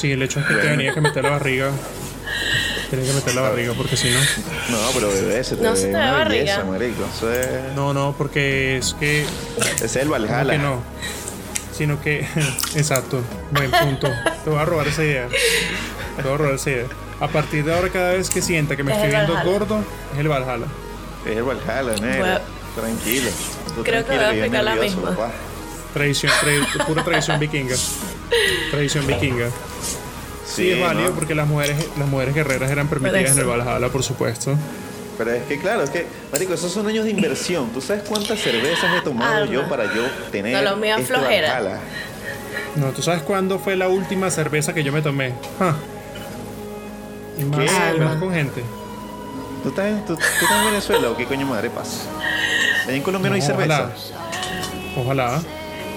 Sí, el hecho es que te tenía que meter la barriga. Tenía que meter la barriga porque si no. No, pero bebé, se te No ve se te ve una barriga. belleza, marico. Eso es, No, no, porque es que. es el Valhalla. que no. Sino que. Exacto. Buen punto. Te voy a robar esa idea. Te voy a robar esa idea. A partir de ahora, cada vez que sienta que me Es estoy viendo gordo, es el Valhalla. Es el Valhalla, negro. Bueno. Tranquilo. Tú Creo que tranquilo, voy a aplicar la misma. papá. Tradición, tra- pura tradición vikinga. Tradición vikinga. Sí, es válido ¿no? porque las mujeres, las mujeres guerreras eran permitidas en el Valhalla, por supuesto. Pero es que claro, es que, marico, esos son años de inversión. ¿Tú sabes cuántas cervezas he tomado Alma. yo para yo tener No, lo mío es este flojera. Valhalla? No, ¿tú sabes cuándo fue la última cerveza que yo me tomé? Ah. Y más, ¿Qué? y más con gente. ¿Tú estás, en, tú, tú estás en Venezuela o qué coño madre pasa? Allá en Colombia no, hay cerveza. Ojalá. Ojalá.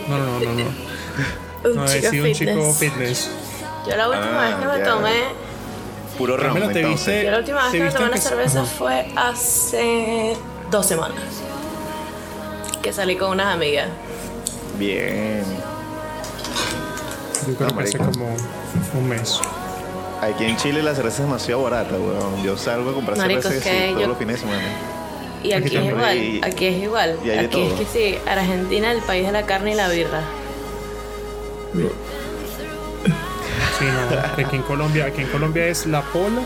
No, no, no, no. no. Un No, he chico sido un chico fitness. Yo la última Ah, vez que me ya. tomé, Puro ron, Carmela, ¿te entonces. viste? yo la última vez ¿Te que me tomé una que- cerveza Ajá. fue hace dos semanas. Que salí con unas amigas. Bien. Yo creo No, que hace como un mes. Aquí en Chile la cerveza es demasiado barata, weón. Yo salgo a comprar Marico, cerveza es que sí, todos yo- los fines de semana. Y aquí, es igual, Y- aquí es igual. y Aquí es que sí, Argentina el país de la carne y la birra. Que Aquí en Colombia, aquí en Colombia es la pola.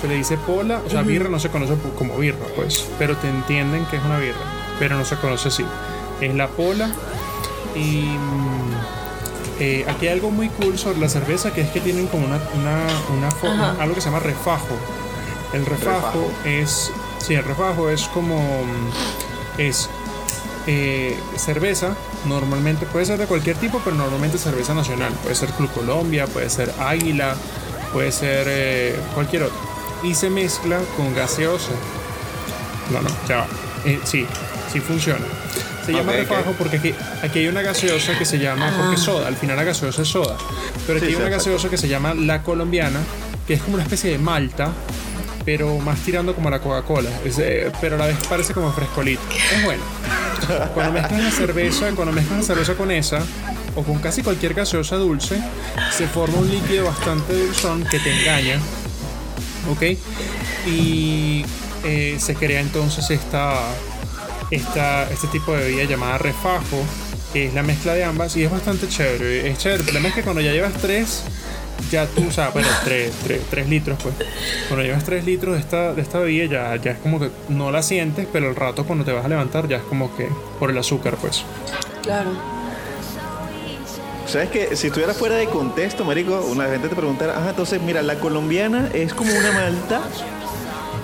Se le dice pola. O sea, birra no se conoce como birra, pues. Pero te entienden que es una birra. Pero no se conoce así. Es la pola. Y mm, eh, aquí hay algo muy cool sobre la cerveza que es que tienen como una, una, una algo que se llama refajo. El refajo, Refajo. es. Sí, el refajo es como. mm, Es eh, cerveza, normalmente puede ser de cualquier tipo, pero normalmente cerveza nacional. Puede ser Club Colombia, puede ser Águila, puede ser eh, cualquier otra. Y se mezcla con gaseosa. No, no, ya va. Eh, sí, sí funciona. Se llama Ok, refajo ok. porque aquí, aquí hay una gaseosa que se llama, porque es soda, al final la gaseosa es soda. Pero aquí Sí, hay sí, una exacto. gaseosa que se llama la colombiana, que es como una especie de malta, pero más tirando como a la Coca-Cola. Eh, pero a la vez parece como frescolito. Es bueno. Cuando mezclas la cerveza, cuando mezclas la cerveza con esa, o con casi cualquier gaseosa dulce, se forma un líquido bastante dulzón que te engaña. ¿Ok? Y eh, se crea entonces esta, esta, este tipo de bebida llamada refajo, que es la mezcla de ambas, y es bastante chévere. Es chévere. El problema es que cuando ya llevas tres, ya tú, o sea, bueno, tres, tres, tres litros, pues. Cuando llevas tres litros de esta, de esta bebida, ya, ya es como que no la sientes, pero el rato cuando te vas a levantar, ya es como que por el azúcar, pues. Claro. ¿Sabes que Si estuviera fuera de contexto, marico, una gente te preguntara, ajá, entonces, mira, la colombiana es como una malta,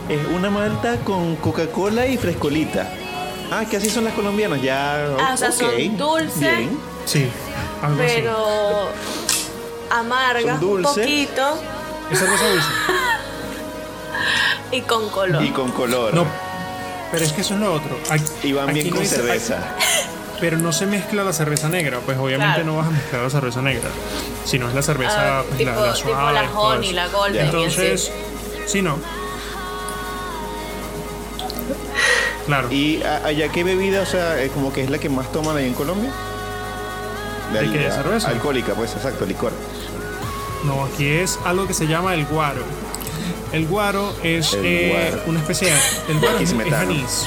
es una malta con Coca-Cola y frescolita. Ah, que así son las colombianas, ya. Ah, o sea, son dulces. Bien. Sí, algo. Pero Son un poquito ¿Es cerveza dulce? y con color. Y con color. No, pero es que eso es lo otro. Aquí, Y van bien no con cerveza. Pero no se mezcla la cerveza negra, pues obviamente Claro. no vas a mezclar la cerveza negra, sino es la cerveza, Ah, pues, tipo, la, la tipo suave. la todo honey, eso. la golden. y Entonces, sí, no. Claro. ¿Y allá qué bebida, o sea, es como que es la que más toman ahí en Colombia? ¿De qué, de al- cerveza? Alcohólica, pues, exacto, licor. No, aquí es algo que se llama el guaro. El guaro es El eh, guaro. una especie de. El guaro es, es anís.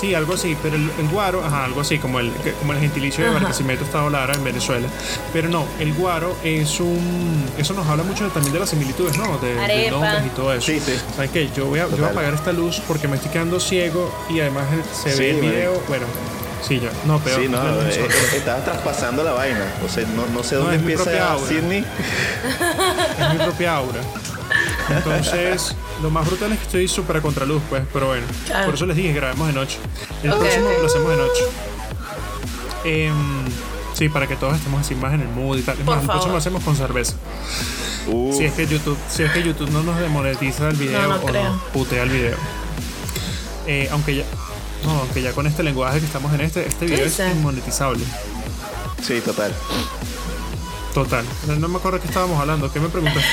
Sí, algo así, pero el, el guaro, ajá, algo así, como el, como el gentilicio de Barquisimeto Estado Lara en Venezuela. Pero no, el guaro es un. Eso nos habla mucho también de las similitudes, ¿no? De, de nombres y todo eso. Sí, sí. ¿Sabes qué? Yo voy, a, yo voy a apagar esta luz porque me estoy quedando ciego y además se Sí, ve el video. Bueno, sí, ya. No, peor. Sí, no, es el eh, eh, estabas traspasando la vaina. O sea, no, no sé No, dónde es mi propia empieza aura. Sydney. es mi propia aura. Entonces, lo más brutal es que estoy súper a contraluz, pues, pero bueno. Claro. Por eso les dije, grabemos de noche. El próximo lo hacemos de noche. Em, sí, para que todos estemos así más en el mood y tal. Es Por más, el próximo lo hacemos con cerveza. Uh, Si es que YouTube, si es que YouTube no nos demonetiza el video No, no o creo. nos putea el video. Eh, aunque ya. No, aunque ya con este lenguaje que estamos en este, este video es inmonetizable. sí, total. Total. No, me acuerdo qué estábamos hablando. ¿Qué me preguntaste?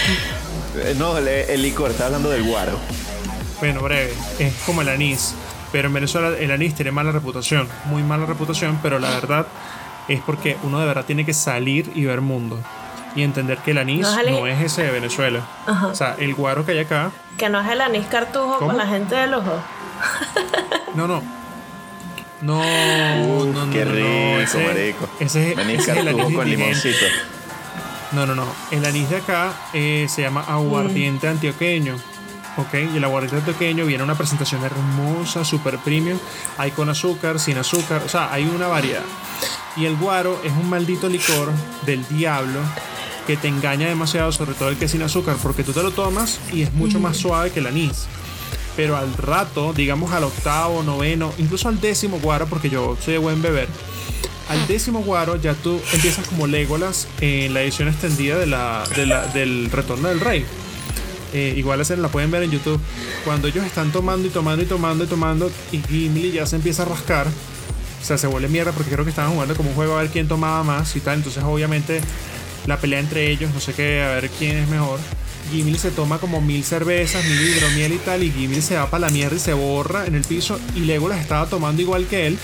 Eh, No, el, el licor, está hablando del guaro. Bueno, breve. Es como el anís. Pero en Venezuela el anís tiene mala reputación. Muy mala reputación, pero la verdad es porque uno de verdad tiene que salir y ver mundo. Y entender que el anís No no es ese de Venezuela. O sea, el guaro que hay acá. Que no es el anís cartujo ¿Cómo? con la gente del ojo. No, no. No, Uf, no, no. qué no, rico, ese- marico. Ese, es- Venís ese es el anís con limoncito. No, no, no. El anís de acá eh, se llama aguardiente antioqueño. Ok, y el aguardiente antioqueño viene en una presentación hermosa, super premium. Hay con azúcar, sin azúcar, o sea, hay una variedad. Y el guaro es un maldito licor del diablo que te engaña demasiado, sobre todo el que es sin azúcar, porque tú te lo tomas y es mucho más suave que el anís. Pero al rato, digamos al octavo, noveno, incluso al décimo guaro, porque yo soy de buen beber, al décimo guaro ya tú empiezas como Legolas en la edición extendida de la, de la- del Retorno del Rey. Eh, igual esa la pueden ver en YouTube. Cuando ellos están tomando y tomando y tomando y tomando y Gimli ya se empieza a rascar. O sea, se vuelve mierda porque creo que estaban jugando como un juego a ver quién tomaba más y tal. Entonces obviamente la pelea entre ellos, no sé qué, a ver quién es mejor. Gimli se toma como mil cervezas, mil hidromiel y tal, y Gimli se va para la mierda y se borra en el piso. Y Legolas estaba tomando igual que él,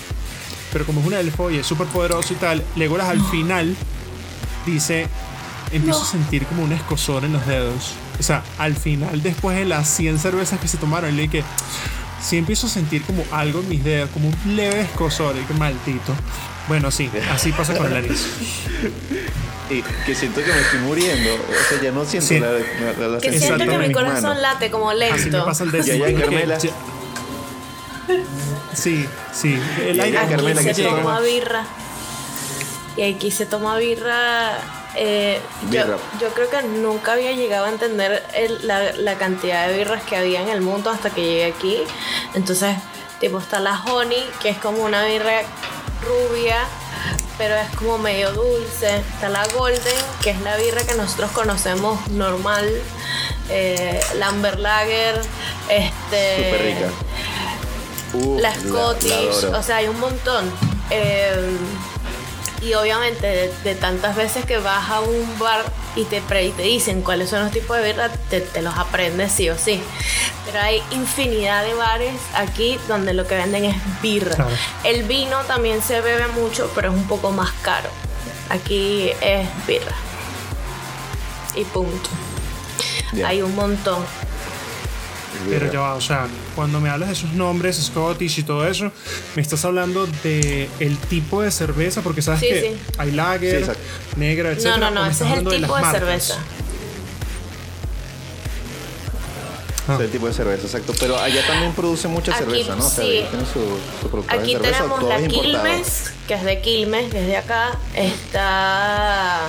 pero como es un elfo y es súper poderoso y tal, Legolas al final dice, empiezo a sentir como un escosor en los dedos. O sea, al final, después de las 100 cervezas que se tomaron, le dije, sí empiezo a sentir como algo en mis dedos, como un leve escosor, y que maldito. Bueno, sí, así pasa con el anís. Y que siento que me estoy muriendo. O sea, ya no siento Sí. la, la, la Que sensación siento que mi corazón manos. late como lento. Así me pasa el décimo. Ya, porque Carmela. ya- Sí, sí. El aire Aquí Carmela, se ¿qué llega. toma birra. Y aquí se toma birra. eh, yo, Birra. yo creo que nunca había llegado a entender el- la, la cantidad de birras que había en el mundo hasta que llegué aquí. Entonces, tipo, está la Honey, que es como una birra rubia, pero es como medio dulce. Está la Golden, que es la birra que nosotros conocemos normal. Eh, la Amber Lager, este. Rica. Uh, la Scottish, la o sea, hay un montón. Eh, y obviamente de, de tantas veces que vas a un bar y te, pre- y te dicen cuáles son los tipos de birra, te, te los aprendes sí o sí. Pero hay infinidad de bares aquí donde lo que venden es birra. Claro. El vino también se bebe mucho, pero es un poco más caro. Aquí es birra. Y punto. Hay un montón. Pero ya va, o sea, cuando me hablas de esos nombres, Scottish y todo eso, me estás hablando de el tipo de cerveza, porque sabes Sí, que sí. hay lager, Sí, negra, etc. No, no, no, ese es el tipo de cerveza. Ah. Ese tipo de cerveza, exacto. Pero allá también produce mucha Aquí, cerveza, ¿no? O sea, sí. su, su de Aquí cerveza, tenemos la. Quilmes, que es de Quilmes, que es de acá. Está. Ah,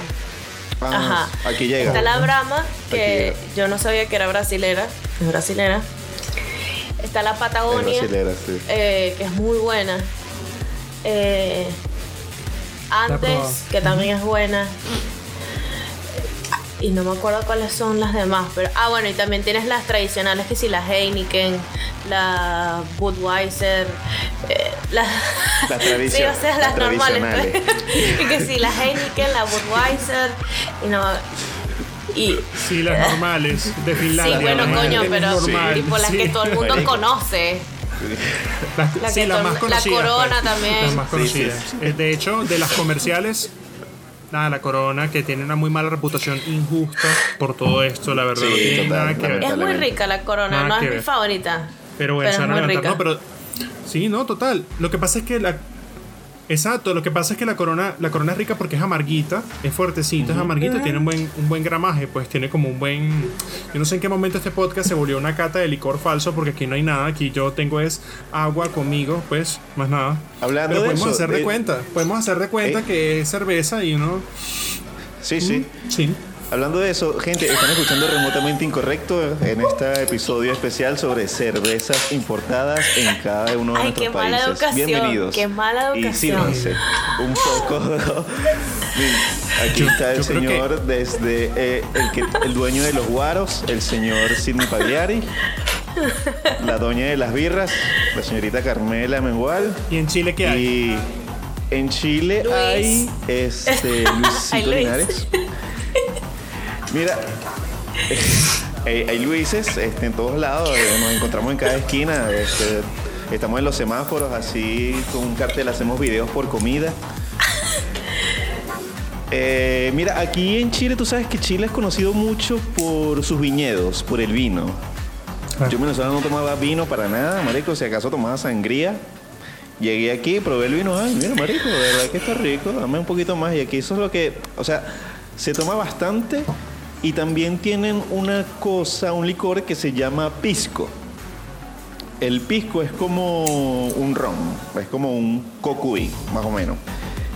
Ajá. Aquí llega. Está la Brahma, que yo no sabía que era brasilera. Es brasilera. Está la Es Patagonia, brasilera, sí. eh, que es muy buena. Eh, antes, que también es buena. Y no me acuerdo cuáles son las demás, pero ah bueno, y también tienes las tradicionales que si la Heineken, la Budweiser, eh, la- Las sí, tradicio- o sea, las las, normales. pues. y que si la Heineken, la Budweiser y no y Sí, las normales de Finlandia. sí, bueno, coño, pero normal, tipo las sí. que todo el mundo Marico. conoce. Las, La sí, que las todo- más la conocidas. Corona pues. también. Las más Sí, sí, conocidas. Eh, De hecho, de las comerciales, nada, la Corona, que tiene una muy mala reputación injusta por todo esto, la verdad. Sí, no tiene total, nada que ver. Es muy rica la Corona, Nada no es mi favorita. Pero bueno, pero se es van a muy levantar. rica. No, pero. Sí, no, total. Lo que pasa es que la. Exacto, lo que pasa es que la corona, la corona es rica porque es amarguita, es fuertecita, es amarguita, tiene un buen, un buen gramaje, pues tiene como un buen. Yo no sé en qué momento este podcast se volvió una cata de licor falso, porque aquí no hay nada, aquí yo tengo es agua conmigo, pues, más nada. Hablando Pero de podemos eso, hacer de de- cuenta, podemos hacer de cuenta Eh. que es cerveza y uno. Sí, sí. Sí. Hablando de eso, gente, están escuchando remotamente incorrecto en este episodio especial sobre cervezas importadas en cada uno de Ay, nuestros qué mala países. educación, Bienvenidos. qué mala Y educación. sírvanse un poco. Aquí está el yo señor desde eh, el, que, el dueño de los guaros, el señor Sidney Pagliari. La doña de las birras, la señorita Carmela Mengual. ¿Y en Chile qué hay? Y en Chile Luis. hay este, Ay, Luisito Luis. Linares. Mira, hay, hay Luises este, en todos lados, eh, nos encontramos en cada esquina. este, estamos en los semáforos, así con un cartel hacemos videos por comida. Eh, mira, aquí en Chile, tú sabes que Chile es conocido mucho por sus viñedos, por el vino. Yo en Venezuela no tomaba vino para nada, marico. Si acaso tomaba sangría. Llegué aquí, probé el vino. Ay, mira, marico, de verdad que está rico. Dame un poquito más. Y aquí eso es lo que... O sea, se toma bastante. Y también tienen una cosa, un licor que se llama pisco. El pisco es como un ron. Es como un cocuy, más o menos.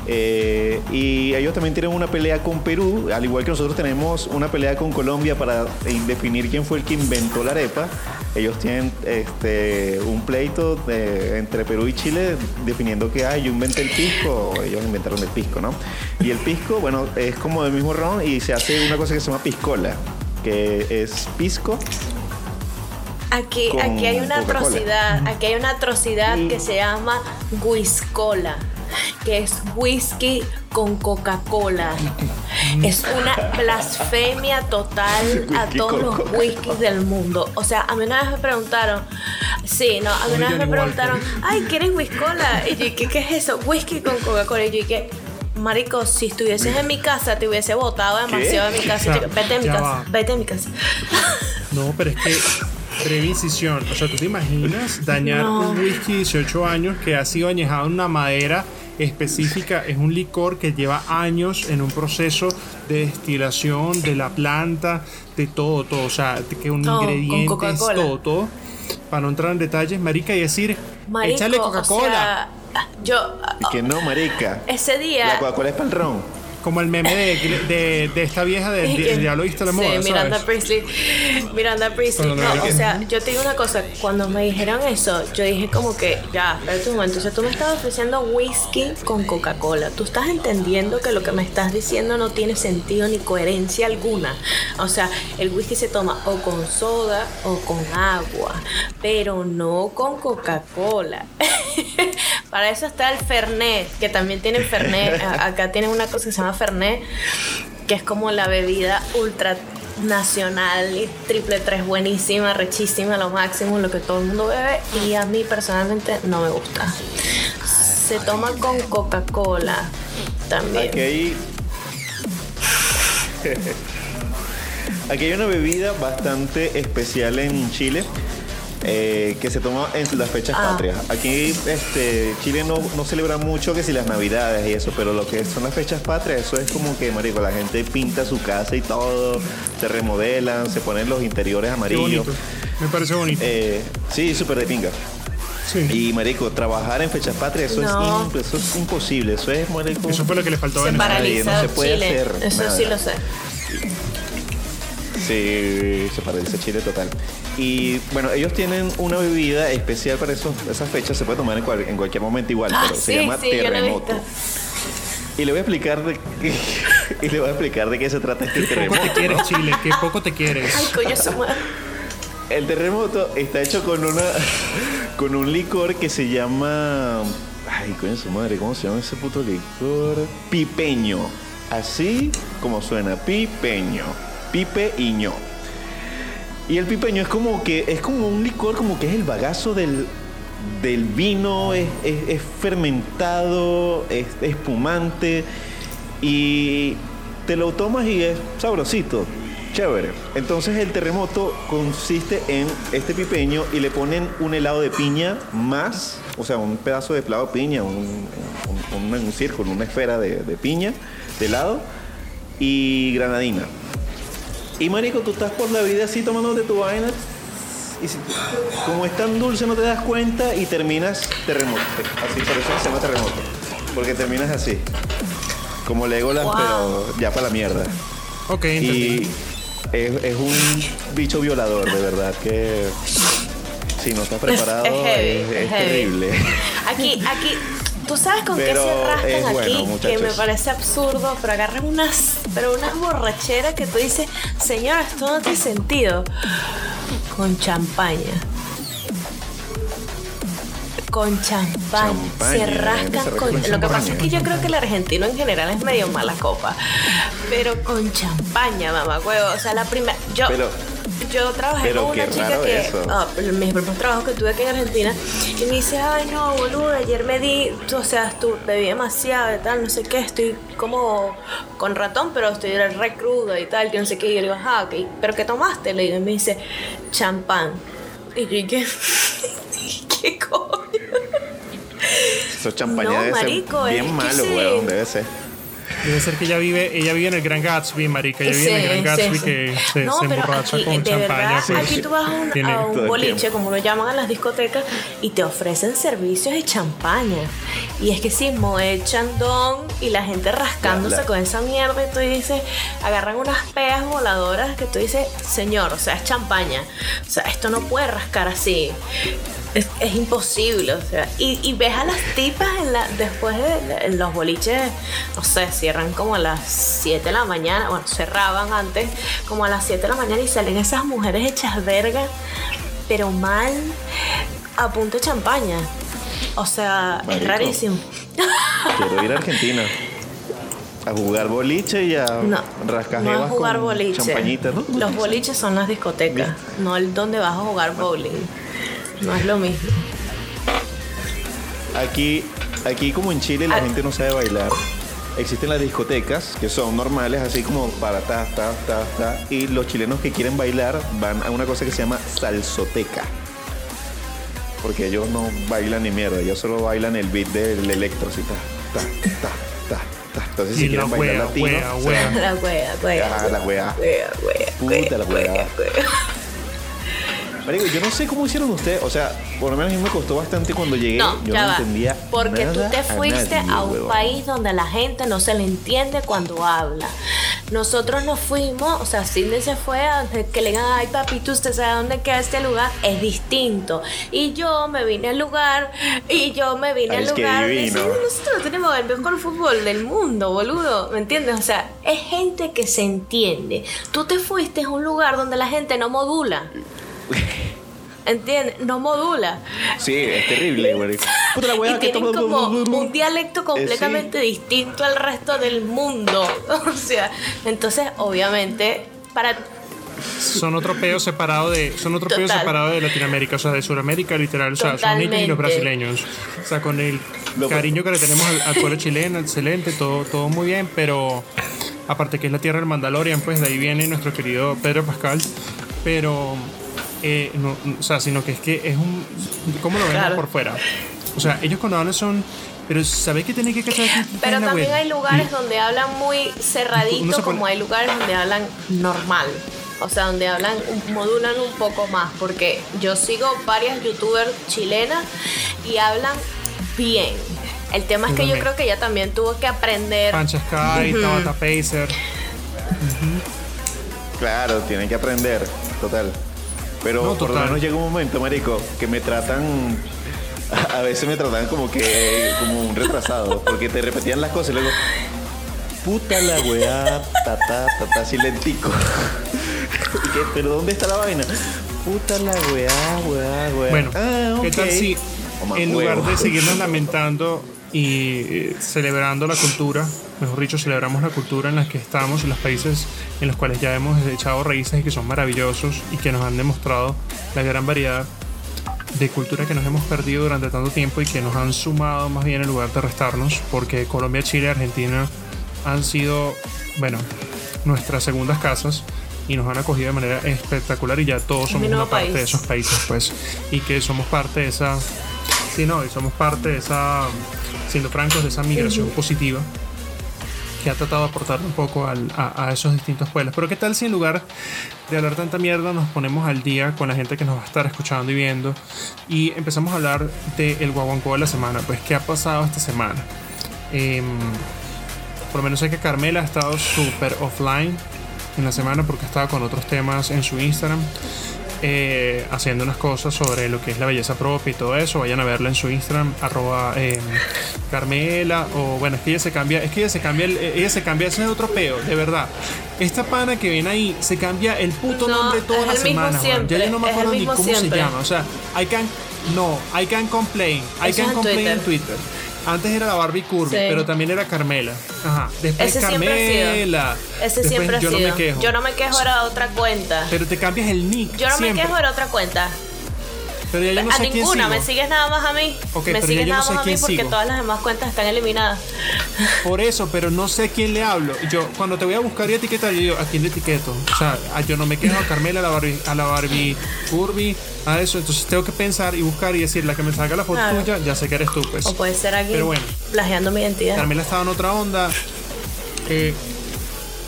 Eh, y ellos también tienen una pelea con Perú, al igual que nosotros tenemos una pelea con Colombia para definir quién fue el que inventó la arepa. Ellos tienen este, un pleito de- entre Perú y Chile definiendo que ah, yo inventé el pisco, ellos inventaron el pisco, ¿no? Y el pisco, bueno, es como del mismo ron y se hace una cosa que se llama piscola, que es pisco Aquí, aquí hay una atrocidad, aquí hay una atrocidad que se llama whiskola, que es whisky con Coca-Cola. Es una blasfemia total a Whisky todos los whiskies del mundo. O sea, a mí una vez me preguntaron, sí, no, a mí una vez me preguntaron, ay, ¿quieres whiskola? Y yo, ¿qué, qué es eso? Whisky con Coca-Cola. Y yo, ¿qué? Marico, si estuvieses en mi casa, te hubiese botado demasiado de mi casa. O sea, Chico, Vete de mi casa, va. vete de mi casa. No, pero es que breve incisión. O sea, ¿tú te imaginas dañar No. un whisky de 18 años que ha sido añejado en una madera específica? Es un licor que lleva años en un proceso de destilación de la planta, de todo, todo. O sea, que un Todo, ingrediente, todo, todo. Para no entrar en detalles, marica, y decir, Marico, échale o Coca-Cola. sea, yo y que no, marica. ese día La Coca-Cola es para el ron. Como el meme de, de, de esta vieja de, de- ya lo viste la sí, moda, Miranda ¿sabes? Priestley. Miranda Priestley. No, o sea, yo te digo una cosa. Cuando me dijeron eso, yo dije como que, ya, espérate un momento. O sea, tú me estás ofreciendo whisky con Coca-Cola. Tú estás entendiendo que lo que me estás diciendo no tiene sentido ni coherencia alguna. O sea, el whisky se toma o con soda o con agua, pero no con Coca-Cola. Para eso está el Fernet, que también tienen Fernet. Acá tienen una cosa que se llama Fernet, que es como la bebida ultra nacional y triple tres buenísima, rechísima, lo máximo, lo que todo el mundo bebe y a mí personalmente no me gusta. Se toma con Coca-Cola también. Aquí hay. Aquí hay una bebida bastante especial en Chile eh, que se toma en las fechas Ah. patrias. Aquí este, Chile no, no celebra mucho que si las navidades y eso, pero lo que son las fechas patrias, eso es como que, marico, la gente pinta su casa y todo, se remodelan, se ponen los interiores amarillos. Me parece bonito. Eh, sí, súper de pinga. sí. Y marico, trabajar en fechas patrias, eso, No. es, eso es imposible. Eso es, marico. Eso fue lo que le faltó a se Venezuela. paraliza no se puede Chile. hacer Eso nada. sí lo sé. Sí, se paraliza Chile total. Y bueno, ellos tienen una bebida especial para esos, esas fechas, se puede tomar en, cual- en cualquier momento igual, Ah, pero se llama sí, terremoto. Y le voy a explicar de y le voy a explicar de qué se trata este Qué poco terremoto. te quieres, ¿no? Chile. Qué poco te quieres. Ay, coño, su madre. El terremoto está hecho con una con un licor que se llama ay, coño su madre, ¿cómo se llama ese puto licor? Pipeño. Así como suena, pipeño. Pipeño. Y el pipeño es como que es como un licor como que es el bagazo del del vino, es, es- fermentado, es espumante y te lo tomas y es sabrosito, chévere. Entonces el terremoto consiste en este pipeño y le ponen un helado de piña más, o sea, un pedazo de helado de piña, un- un círculo, una esfera de, de piña, de helado y granadina. Y marico, tú estás por la vida así tomándote tu vaina y si- como es tan dulce no te das cuenta y terminas terremoto. Así, por eso se llama terremoto. Porque terminas así. Como Legolas, Wow. pero ya para la mierda. Ok, entendí. Y es, es un bicho violador, de verdad, que si no estás preparado es heavy, es, es es heavy. terrible. Aquí, aquí, ¿tú sabes con qué se rascan bueno, aquí? que me parece absurdo, pero agarran unas, pero unas borracheras que tú dices, señor, esto no tiene sentido. Con champaña. Con champaña. Champaña, se rascan con. con Lo que pasa es que yo creo que el argentino en general es medio mala copa. Pero con champaña, mamá huevo. O sea, la primera. Yo. Pero- yo trabajé pero con una chica que. eso. ah, mis primeros trabajos que tuve aquí en Argentina. Y me dice, ay no, boludo, ayer me di, o sea, estu- bebí demasiado y tal, no sé qué, estoy como con ratón, pero estoy re crudo y tal, que no sé qué. Y yo le digo, ah, ok, ¿pero qué tomaste? Le digo, y me dice, champán. Y yo, ¿y qué? ¿Qué coño? Eso champaña No, marico, ser bien sí. weón, debe ser. Debe ser que ella vive, ella vive en el Gran Gatsby, marica. Ella vive en el Gran Gatsby sí, que sí. se, No, se pero emborracha aquí, con de champaña. verdad, pues. aquí tú vas a un, Tiene- a todo un el boliche, como lo llaman en las discotecas, y te ofrecen servicios de champaña. Y es que si Moet Chandon y la gente rascándose La- la- con esa mierda, y tú dices, agarran unas peas voladoras que tú dices, señor, o sea, es champaña. O sea, esto no puede rascar así. Es, es imposible, o sea, y, y ves a las tipas en la, después de en los boliches, no sé, cierran como a las 7 de la mañana, bueno, cerraban antes, como a las 7 de la mañana y salen esas mujeres hechas verga, pero mal, a punto de champaña. O sea, es rarísimo. Quiero ir a Argentina. A jugar boliche y a No, rascar no a jugar con boliche. champañita, ¿no? Los boliches son las discotecas, no el donde vas a jugar bowling. No es lo mismo. Aquí, aquí como en Chile la Ah. gente no sabe bailar. Existen las discotecas que son normales, así como para ta, ta, ta, ta. Y los chilenos que quieren bailar van a una cosa que se llama salsoteca. Porque ellos no bailan ni mierda, ellos solo bailan el beat del electro, así ta, ta, ta, ta, ta. Entonces si Y quieren bailar wea, latino, wea, La wea, wea. Ah, la wea. Wea, wea, Puta la wea. Marico, yo no sé cómo hicieron ustedes, o sea, por lo menos a mí me costó bastante cuando llegué, No, yo ya no va. entendía Porque nada tú te fuiste nadie, a un huevón. país donde la gente no se le entiende cuando habla. Nosotros nos fuimos, o sea, Cindy se fue a que le digan, ay papito, usted sabe dónde queda este lugar, es distinto. Y yo me vine al lugar, y yo me vine Ay, al lugar. divino. diciendo, nosotros tenemos el mejor fútbol del mundo, boludo. ¿Me entiendes? O sea, es gente que se entiende. Tú te fuiste a un lugar donde la gente no modula. ¿Entiendes? No modula. Sí, es terrible, güey. Puta la Y que tienen como un dialecto Eh, completamente distinto al resto del mundo. O sea, entonces, obviamente, para Son otro peo separado de son otro peo separado de Latinoamérica, o sea, de Sudamérica literal, o sea, son ellos y los brasileños. O sea, con el Lo- cariño que le tenemos al, al pueblo chileno, excelente, todo todo muy bien, pero aparte que es la tierra del Mandalorian, pues de ahí viene nuestro querido Pedro Pascal, pero eh, no, o sea, sino que es que es un ¿cómo lo vemos Claro. por fuera? O sea, ellos cuando hablan son pero ¿sabéis que tenéis que cachar? Pero también hay lugares donde hablan muy cerradito, pone- como hay lugares donde hablan normal. O sea, donde hablan, modulan un poco más. Porque yo sigo varias youtubers chilenas y hablan bien. El tema es que yo creo que ella también tuvo que aprender. Pancha Sky, Tabata Pacer. Claro, tienen que aprender, total. Pero No, por lo menos llega un momento, marico, que me tratan... A veces me tratan como que... Como un retrasado. Porque te repetían las cosas y luego... Puta la weá, tata, tata, así lentico. ¿Y qué? ¿Pero dónde está la vaina? Puta la weá, weá, weá. Bueno, Ah, ¿qué tal si en lugar de seguirnos lamentando y eh, celebrando la cultura, mejor dicho, celebramos la cultura en la que estamos, en los países en los cuales ya hemos echado raíces y que son maravillosos y que nos han demostrado la gran variedad de cultura que nos hemos perdido durante tanto tiempo y que nos han sumado más bien en lugar de restarnos, porque Colombia, Chile y Argentina han sido, bueno, nuestras segundas casas y nos han acogido de manera espectacular y ya todos somos una parte país. de esos países, pues, y que somos parte de esa, sí, no, y somos parte de esa, siendo francos, de esa migración positiva que ha tratado de aportar un poco al- a, a esos distintos pueblos. Pero qué tal si en lugar de hablar tanta mierda nos ponemos al día con la gente que nos va a estar escuchando y viendo y empezamos a hablar del guaguancó de la semana? Pues qué ha pasado esta semana. Em, por lo menos sé que Carmela ha estado súper offline en la semana porque estaba con otros temas en su Instagram. Eh, haciendo unas cosas sobre lo que es la belleza propia y todo eso. Vayan a verla en su Instagram, arroba eh, Carmela. O bueno, es que ella se cambia, es que ella se cambia, el- ella se cambia, ese es otro peo, de verdad. Esta pana que ven ahí se cambia el puto No, nombre toda es la el mismo semana. weón. Ya yo no me acuerdo ni cómo se llama. O sea, I can, no, I can complain. I Eso can en complain en Twitter. Antes era la Barbie Curvy, Sí. pero también era Carmela. Ajá. Después Ese siempre ha sido. Carmela. Ese Después siempre ha yo sido. no me quejo. Yo no me quejo, era otra cuenta. Pero te cambias el nick. Yo no siempre. me quejo, era otra cuenta. Pero ya yo no a sé ninguna, me sigues nada más a mí. Me sigues no nada sé más a mí porque sigo. todas las demás cuentas están eliminadas. Por eso, pero no sé a quién le hablo. Yo, cuando te voy a buscar y etiquetar, yo digo, ¿a quién le etiqueto? O sea, yo no me quejo a Carmela, a la Barbie, a la Barbie Curvy, a eso. Entonces tengo que pensar y buscar y decir, la que me salga la foto Claro. tuya, ya sé que eres tú, pues. O puede ser alguien Pero bueno. plagiando mi identidad. Carmela estaba en otra onda. Eh,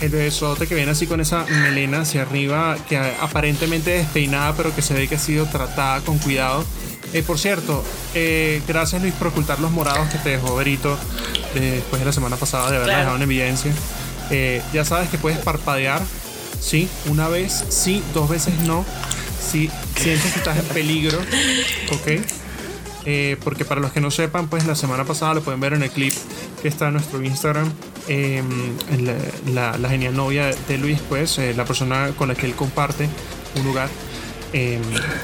el besote que viene así con esa melena hacia arriba, que aparentemente despeinada, pero que se ve que ha sido tratada con cuidado. Eh, por cierto, eh, gracias Luis por ocultar los morados que te dejó Berito eh, después de la semana pasada de haberla Claro. dejado en evidencia. Eh, ya sabes que puedes parpadear, sí, una vez, sí, dos veces no. Si sientes que estás en peligro, ok. Eh, porque para los que no sepan, pues la semana pasada lo pueden ver en el clip que está en nuestro Instagram. Eh, en la, la- la genial novia de Luis, pues, eh, la persona con la que él comparte un lugar, eh,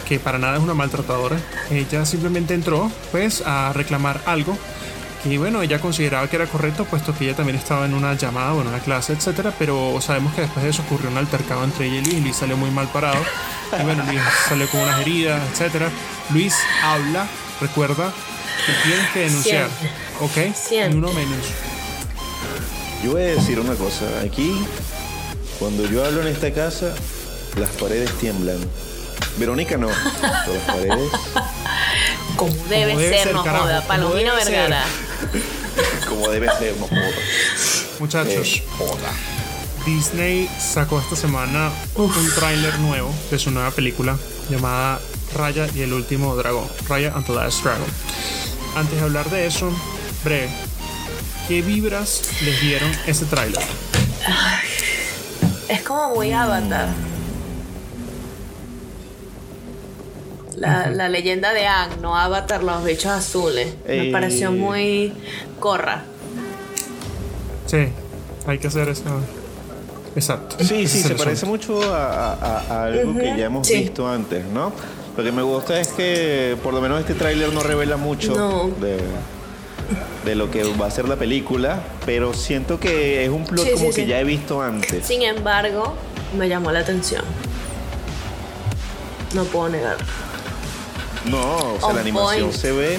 que para nada es una maltratadora. Ella simplemente entró, pues, a reclamar algo que, bueno, ella consideraba que era correcto, puesto que ella también estaba en una llamada o en una clase, etcétera. Pero sabemos que después de eso ocurrió un altercado entre ella y Luis. Luis salió muy mal parado. Y bueno, Luis salió con unas heridas, etcétera. Luis habla, recuerda que tienes que denunciar, ¿ok? Siempre. Ni uno menos. Yo voy a decir una cosa. Aquí, cuando yo hablo en esta casa, las paredes tiemblan. Verónica no. pero las paredes, Como debe, debe ser, ser, no carajo, joda. como Palomino debe ser. Vergara. como debe ser, no joda. Muchachos, Eh, joda. Disney sacó esta semana un tráiler nuevo de su nueva película llamada Raya y el último dragón, Raya and the Last Dragon. Antes de hablar de eso, breve, ¿qué vibras les dieron ese tráiler? Es como muy avatar. La, la leyenda de Ang, no Avatar, los bichos azules. Me Eh. pareció muy corra. Sí, hay que hacer eso. Exacto. Sí, sí, se parece asunto. mucho a, a- a algo que ya hemos sí. visto antes, ¿no? Lo que me gusta es que por lo menos este tráiler no revela mucho No. de, de lo que va a ser la película, pero siento que es un plot Sí, como sí, que sí. ya he visto antes. Sin embargo, me llamó la atención. No puedo negar. No, o sea, On la animación point. se ve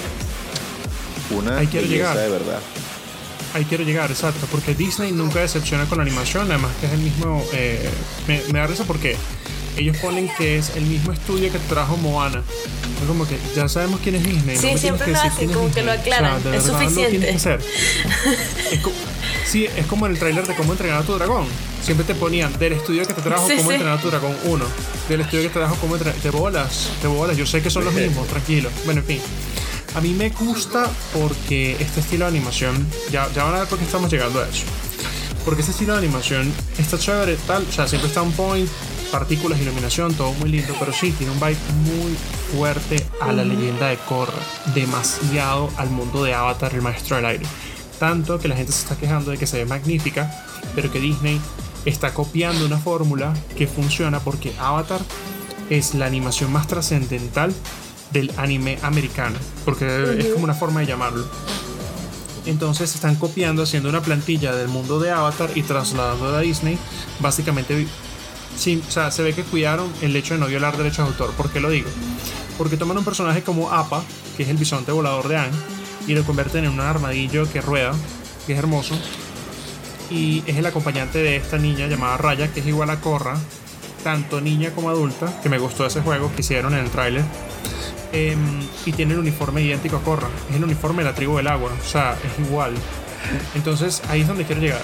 una Ahí quiero llegar. de verdad. Ahí quiero llegar, exacto, porque Disney nunca decepciona con la animación, además que es el mismo... eh, me, me da risa porque ellos ponen que es el mismo estudio que trajo Moana. Es como que ya sabemos quién es Disney. Sí, no siempre lo hacen, es como que lo aclaran, de es verdad lo tienes que suficiente. hacer. Es sí, es como en el tráiler de cómo entrenar a tu dragón. Siempre te ponían del estudio que te trajo Sí, cómo sí. entrenar a tu dragón 1, del estudio que te trajo cómo entrenar... De bolas, de bolas, yo sé que son los mismos, tranquilo. Bueno, en fin. A mí me gusta porque este estilo de animación, ya, ya van a ver por qué estamos llegando a eso. Porque este estilo de animación está chévere, tal, o sea, siempre está un point, partículas, iluminación, todo muy lindo, pero sí, tiene un vibe muy fuerte a la leyenda de Korra, demasiado al mundo de Avatar, el maestro del aire. Tanto que la gente se está quejando de que se ve magnífica, pero que Disney está copiando una fórmula que funciona porque Avatar es la animación más trascendental del anime americano, porque es como una forma de llamarlo. Entonces están copiando, haciendo una plantilla del mundo de Avatar y trasladándola a Disney. Básicamente, sí, o sea, se ve que cuidaron el hecho de no violar derechos de autor. ¿Por qué lo digo? Porque toman un personaje como Appa, que es el bisonte volador de Aang, y lo convierten en un armadillo que rueda, que es hermoso. Y es el acompañante de esta niña llamada Raya, que es igual a Korra, tanto niña como adulta, que me gustó ese juego que hicieron en el tráiler. Em, y tiene el uniforme idéntico a Korra. Es el uniforme de la tribu del agua. O sea, es igual. Entonces, ahí es donde quiero llegar.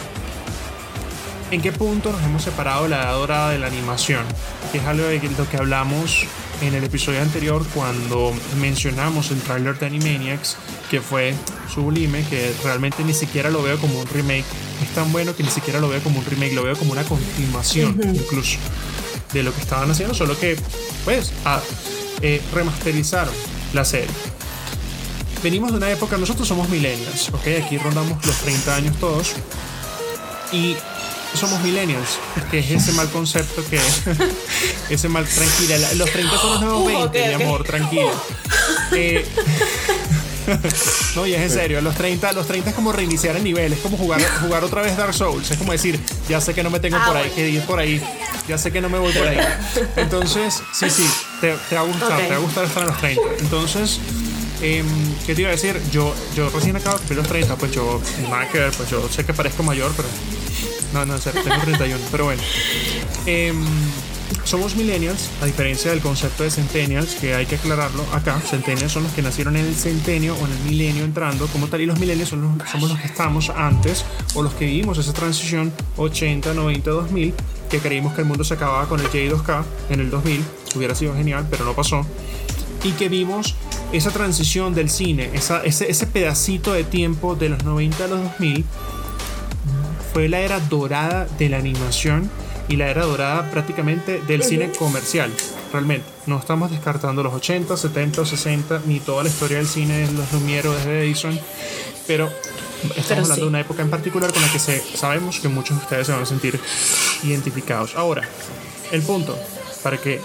¿En qué punto nos hemos separado de la edad dorada de la animación? Que es algo de lo que hablamos en el episodio anterior cuando mencionamos el tráiler de Animaniacs, que fue sublime, que realmente ni siquiera lo veo como un remake. Es tan bueno que ni siquiera lo veo como un remake, lo veo como una continuación incluso de lo que estaban haciendo, solo que pues a- eh, remasterizaron la serie. Venimos de una época, nosotros somos millennials, ¿ok? Aquí rondamos los 30 años todos. Y somos millennials, que es ese mal concepto que... ese mal... Tranquila, la- los 30 son los nuevos Uh, 20, ok, mi amor, tranquila. Eh, no, y es en serio, los 30, los 30 es como reiniciar el nivel, es como jugar, jugar otra vez Dark Souls, es como decir, ya sé que no me tengo Ah, por ahí que ir por ahí, ya sé que no me voy por ahí. Entonces, sí, sí, te, te va a gustar, te va a gustar estar en los 30. Entonces, em, ¿qué te iba a decir? Yo, yo recién acabo de cumplir los 30, pues yo, nada que ver, pues yo sé que parezco mayor, pero no, no, tengo 31, pero bueno. Em, somos millennials, a diferencia del concepto de centennials, que hay que aclararlo acá. Centennials son los que nacieron en el centenio o en el milenio entrando como tal, y los millennials son los- somos los que estamos antes o los que vivimos esa transición 80, 90, 2000, que creímos que el mundo se acababa con el J2K en el 2000. Hubiera sido genial, pero no pasó y que vimos esa transición del cine, esa- ese, ese pedacito de tiempo de los 90 a los 2000, fue la era dorada de la animación y la era dorada prácticamente del cine comercial, realmente. No estamos descartando los 80, 70 o 60, ni toda la historia del cine de los Lumière o desde Edison, pero estamos Pero hablando sí. de una época en particular con la que se, sabemos que muchos de ustedes se van a sentir identificados. Ahora, el punto, para que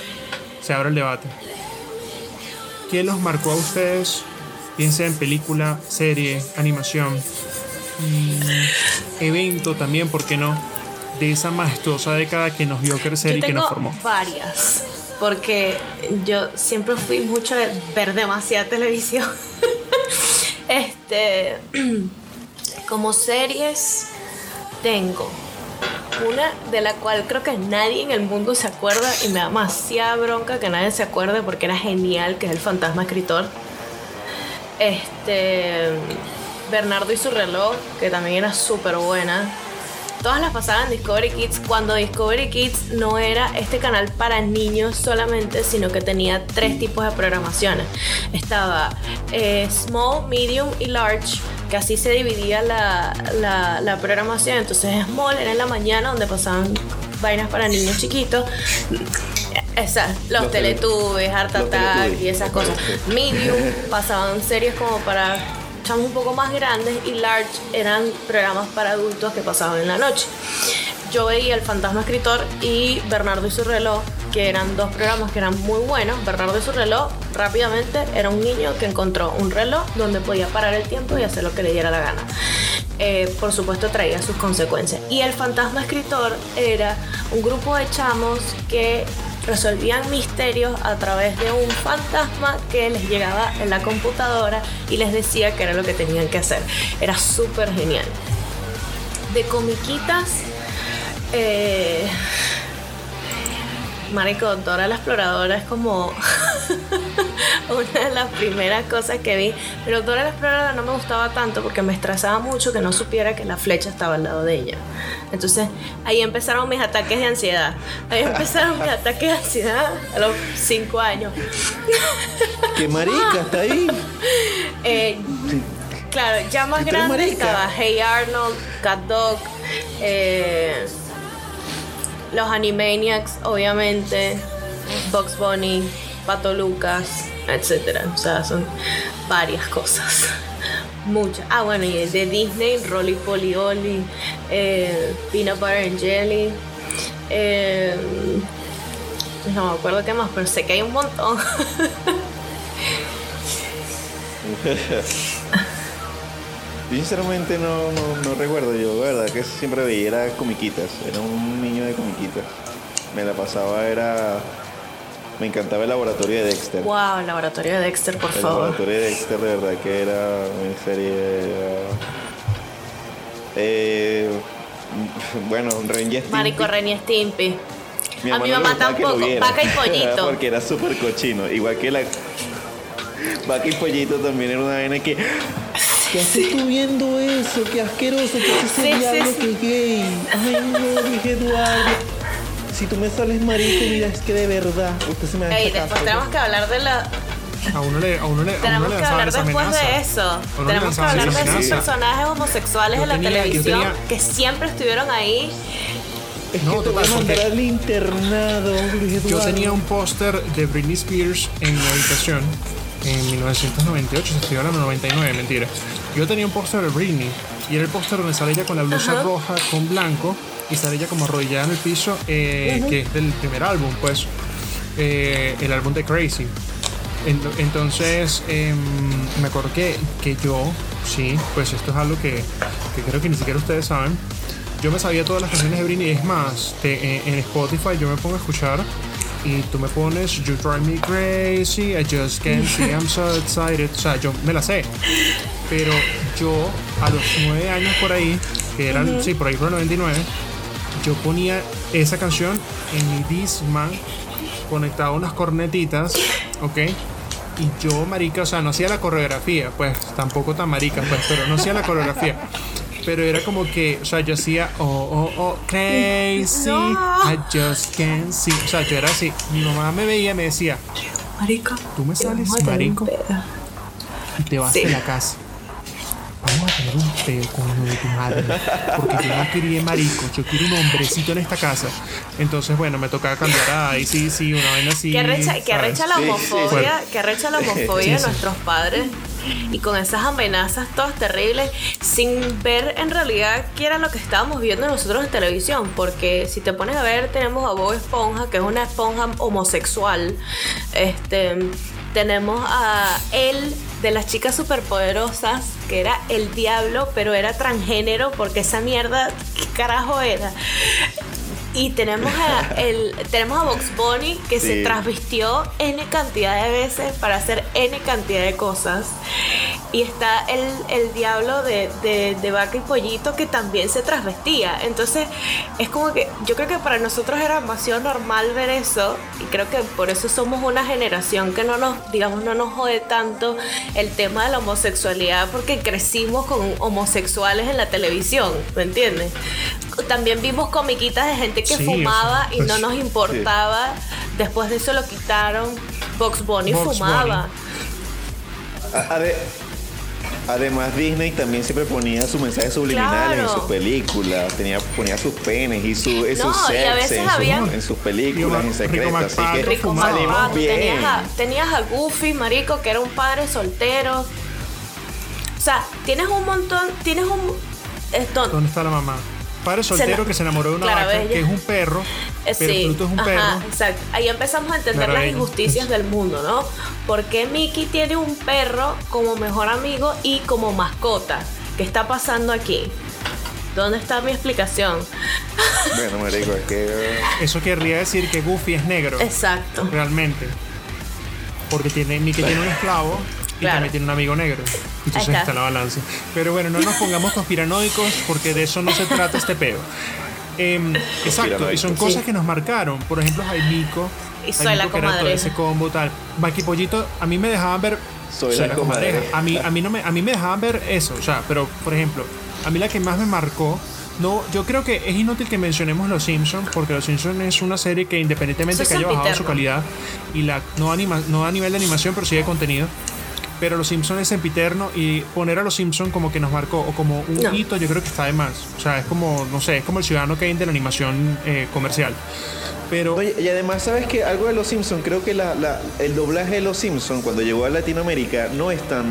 se abra el debate. ¿Qué los marcó a ustedes? Bien sea en película, serie, animación, mm, evento también, ¿por qué no? De esa majestuosa década que nos vio crecer Yo y que nos formó. varias, porque yo siempre fui mucho de ver demasiada televisión. este, como series, tengo una de la cual creo que nadie en el mundo se acuerda y me da demasiada bronca que nadie se acuerde porque era genial, que es El Fantasma Escritor. Este, Bernardo y su reloj, que también era súper buena. Todas las pasaban Discovery Kids cuando Discovery Kids no era este canal para niños solamente, sino que tenía tres tipos de programaciones. Estaba eh, Small, Medium y Large, que así se dividía la, la- la programación. Entonces Small era en la mañana donde pasaban vainas para niños chiquitos. Esas, los, Los tele- Teletubbies, Art Attack y esas cosas. Medium pasaban series como para chamos un poco más grandes y Large eran programas para adultos que pasaban en la noche. Yo veía El Fantasma Escritor y Bernardo y su reloj, que eran dos programas que eran muy buenos. Bernardo y su reloj rápidamente era un niño que encontró un reloj donde podía parar el tiempo y hacer lo que le diera la gana. Eh, por supuesto traía sus consecuencias. Y el fantasma escritor era un grupo de chamos que resolvían misterios a través de un fantasma que les llegaba en la computadora y les decía qué era lo que tenían que hacer. Era súper genial. De comiquitas, eh, Marico, Dora la Exploradora es como una de las primeras cosas que vi. Pero Dora la Exploradora no me gustaba tanto porque me estresaba mucho que no supiera que la flecha estaba al lado de ella. Entonces ahí empezaron mis ataques de ansiedad. Ahí empezaron mis ataques de ansiedad a los 5 años. ¡Qué marica está ahí! Eh, claro, ya más ¿Y tú eres grande estaba Hey Arnold, Cat Dog, eh, los Animaniacs, obviamente, Bugs Bunny, Pato Lucas, etc. O sea, son varias cosas. Muchas. Ah, bueno, y de Disney, Rolly Polly Olly, eh, Peanut Butter and Jelly. eh, no me acuerdo qué más, pero sé que hay un montón. Yo sinceramente no, no, no recuerdo yo, la verdad que siempre veía era comiquitas, era un niño de comiquitas. Me la pasaba, era... Me encantaba el laboratorio de Dexter. Wow, el laboratorio de Dexter, por El favor. laboratorio de Dexter de verdad que era una serie... era- Eh, bueno, Ren y Stimpy. Marico Ren y Stimpy. Mi a mi mamá tampoco. Vaca y pollito. Porque era súper cochino. Igual que la. Vaca y pollito también era una vaina que. ¿Qué haces tú viendo eso? ¡Qué asqueroso! ¿Qué es ese Sí, sí, diablo sí. que es gay? ¡Ay, no, dije Eduardo! si tú me sales marico, mira, es que de verdad, usted se me da Ey, esta después casa, tenemos que hablar de la. A uno le, a uno le, a uno Tenemos le que hablar después de eso. A Tenemos que hablar de esos personajes homosexuales Yo en la tenía- televisión tenía- que siempre estuvieron ahí. Es No, que te voy a mandar al internado, Luis Yo tenía un póster de Britney Spears en mi habitación en 1998, se estoy hablando 99, mentira. Yo tenía un póster de Britney y era el póster donde sale ella con la blusa roja con blanco y sale ella como arrodillada en el piso, eh, que es del primer álbum, pues, eh, el álbum de Crazy. Ent- Entonces, em, me acuerdo que, que yo, sí, pues esto es algo que, que creo que ni siquiera ustedes saben. Yo me sabía todas las canciones de Britney. Es más, te- en, en Spotify yo me pongo a escuchar y tú me pones You Drive Me Crazy, I Just Can't See, I'm So Excited. O sea, yo me la sé. Pero yo, a los nueve años por ahí, que eran, sí, por ahí por el 99, yo ponía esa canción en mi Discman conectado a unas cornetitas, ¿ok? Y yo, marica, o sea, no hacía la coreografía, pues tampoco tan marica, pues, pero no hacía la coreografía. Pero era como que, o sea, yo hacía, oh, oh, oh, crazy, No. I just can't see. O sea, yo era así. Mi mamá me veía y me decía, Marico. tú me sales marico y te vas Sí. de la casa. Vamos a tener un peo con lo de tu madre. Porque yo no quería marico, yo quiero un hombrecito en esta casa. Entonces, bueno, me tocaba cambiar a ahí sí, sí, una vaina así. Que arrecha, la Sí, sí, homofobia, sí. que arrecha la homofobia Sí, de sí. nuestros padres y con esas amenazas todas terribles sin ver en realidad qué era lo que estábamos viendo nosotros en televisión. Porque si te pones a ver tenemos a Bob Esponja que es una esponja homosexual. Este tenemos a él de las chicas superpoderosas que era el diablo pero era transgénero porque esa mierda qué carajo era y tenemos a, el, tenemos a Box Bunny que se transvistió N cantidad de veces para hacer N cantidad de cosas. Y está el, el diablo de, de, de Vaca y Pollito que también se transvestía. Entonces es como que yo creo que para nosotros era demasiado normal ver eso. Y creo que por eso somos una generación que no nos, digamos, no nos jode tanto el tema de la homosexualidad porque crecimos con homosexuales en la televisión, ¿me entiendes? También vimos comiquitas de gente que Sí, fumaba eso, y no nos importaba. Después de eso lo quitaron. Box Bunny fumaba. Además, Disney también siempre ponía sus mensajes subliminales Claro. en sus películas, tenía, ponía sus penes y, su, y No, sus y a sex veces en, sus- habían- en sus películas Rico en secreto. Así que Rico salimos bien. Tenías a, tenías a Goofy, marico, que era un padre soltero. O sea, tienes un montón, tienes un... Esto, ¿Dónde está la mamá? Padre soltero que se enamoró de una vaca, bella. que es un perro, Eh, pero sí, Pluto es un ajá, perro. exacto. Ahí empezamos a entender las injusticias del mundo, ¿no? Porque Mickey tiene un perro como mejor amigo y como mascota. ¿Qué está pasando aquí? ¿Dónde está mi explicación? Bueno, marico, es que... Eso querría decir que Goofy es negro, Exacto. realmente. Porque tiene, Mickey tiene un esclavo y Claro. también tiene un amigo negro. Entonces está. está la balanza. Pero bueno, no nos pongamos conspiranoicos porque de eso no se trata este peo. Em, exacto, y son cosas Sí. que nos marcaron. Por ejemplo, Jaimico. Y soy la Jaimico, que era todo comadreja. ese combo tal. Maki Pollito, a mí me dejaban ver. Soy la comadreja. A mí, a mí no me, a mí me dejaban ver eso. O sea, pero por ejemplo, a mí la que más me marcó. No, yo creo que es inútil que mencionemos Los Simpsons, porque Los Simpsons es una serie que independientemente Eso que haya bajado su calidad y la no anima, no a nivel de animación, pero sí de contenido. Pero Los Simpsons es sempiterno y poner a Los Simpsons como que nos marcó o como un No. hito, yo creo que está de más. O sea, es como, no sé, es como el ciudadano Kane de la animación eh, comercial. Pero Oye, y además, ¿sabes que Algo de Los Simpsons, creo que la, la- el doblaje de Los Simpsons cuando llegó a Latinoamérica no es tan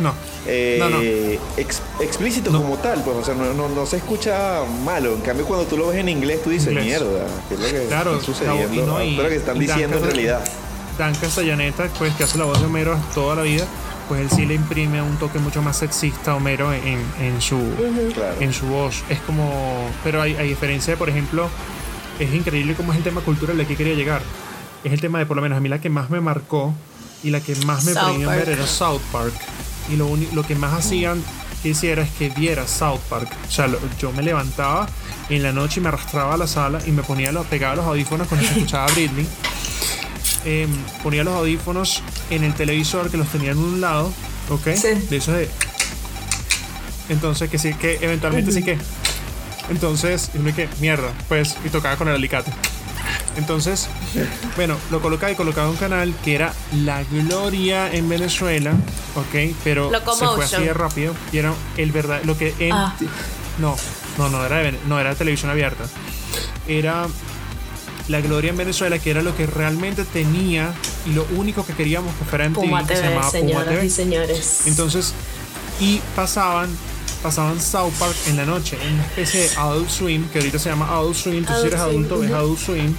no. eh, no, no. ex- explícito No. como tal, pues, o sea, no, no, no se escucha malo. En cambio, cuando tú lo ves en inglés, tú dices, Inglés. mierda, ¿qué es lo que Claro, está sucediendo? y no, y- ¿Qué es lo que están y diciendo en realidad? Dan Castellaneta, pues que hace la voz de Homero toda la vida, pues él sí le imprime un toque mucho más sexista a Homero en, en su, Claro. en su voz. Es como. Pero hay, hay diferencia, por ejemplo, es increíble cómo es el tema cultural al que quería llegar. Es el tema de, por lo menos, a mí la que más me marcó y la que más me Park. ver era South Park. Y lo, lo que más hacían que hiciera es que viera South Park. O sea, lo- yo me levantaba en la noche y me arrastraba a la sala y me ponía los, pegaba los audífonos cuando se escuchaba Britney. Em, ponía los audífonos en el televisor que los tenía en un lado, ¿ok? Sí. De esos de. Entonces, que sí, que eventualmente sí que. Entonces, y uno que, mierda, pues, y tocaba con el alicate. Entonces, bueno, lo colocaba y colocaba un canal que era La Gloria en Venezuela, ¿ok? Pero se fue así de rápido y era el verdad, lo que en- Ah. no, no, no era, de no era de televisión abierta, era La Gloria en Venezuela, que era lo que realmente tenía y lo único que queríamos que fuera en TV, que se llamaba Puma señoras TV. y señores. Entonces, y pasaban pasaban South Park en la noche, en una especie de Adult Swim, que ahorita se llama Adult Swim, tú si eres Swim, adulto, ves ujú. Adult Swim,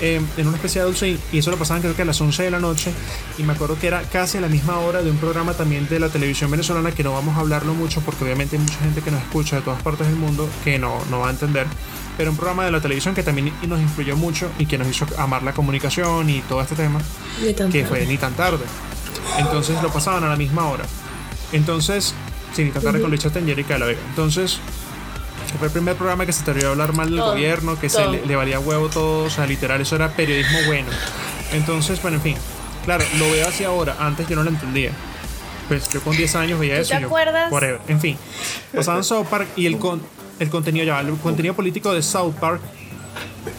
eh, en una especie de Adult Swim, y eso lo pasaban creo que a las 11 de la noche, y me acuerdo que era casi a la misma hora de un programa también de la televisión venezolana, que no vamos a hablarlo mucho, porque obviamente hay mucha gente que nos escucha de todas partes del mundo que no, no va a entender, pero un programa de la televisión que también nos influyó mucho y que nos hizo amar la comunicación y todo este tema que tarde. fue ni tan tarde. Entonces lo pasaban a la misma hora. Entonces, sí, ni tan tarde con Richard y de la Vega. Entonces, fue el primer programa que se atrevió a hablar mal del Todo, gobierno, que se todo. le, le valía huevo todo, o sea, literal, eso era periodismo bueno. Entonces, bueno, en fin, claro, lo veo así ahora, antes yo no lo entendía. Pues yo con 10 años veía ¿Tú eso. te y yo, acuerdas? whatever. En fin, pasaban South Park y el, con, el contenido, ya, el contenido político de South Park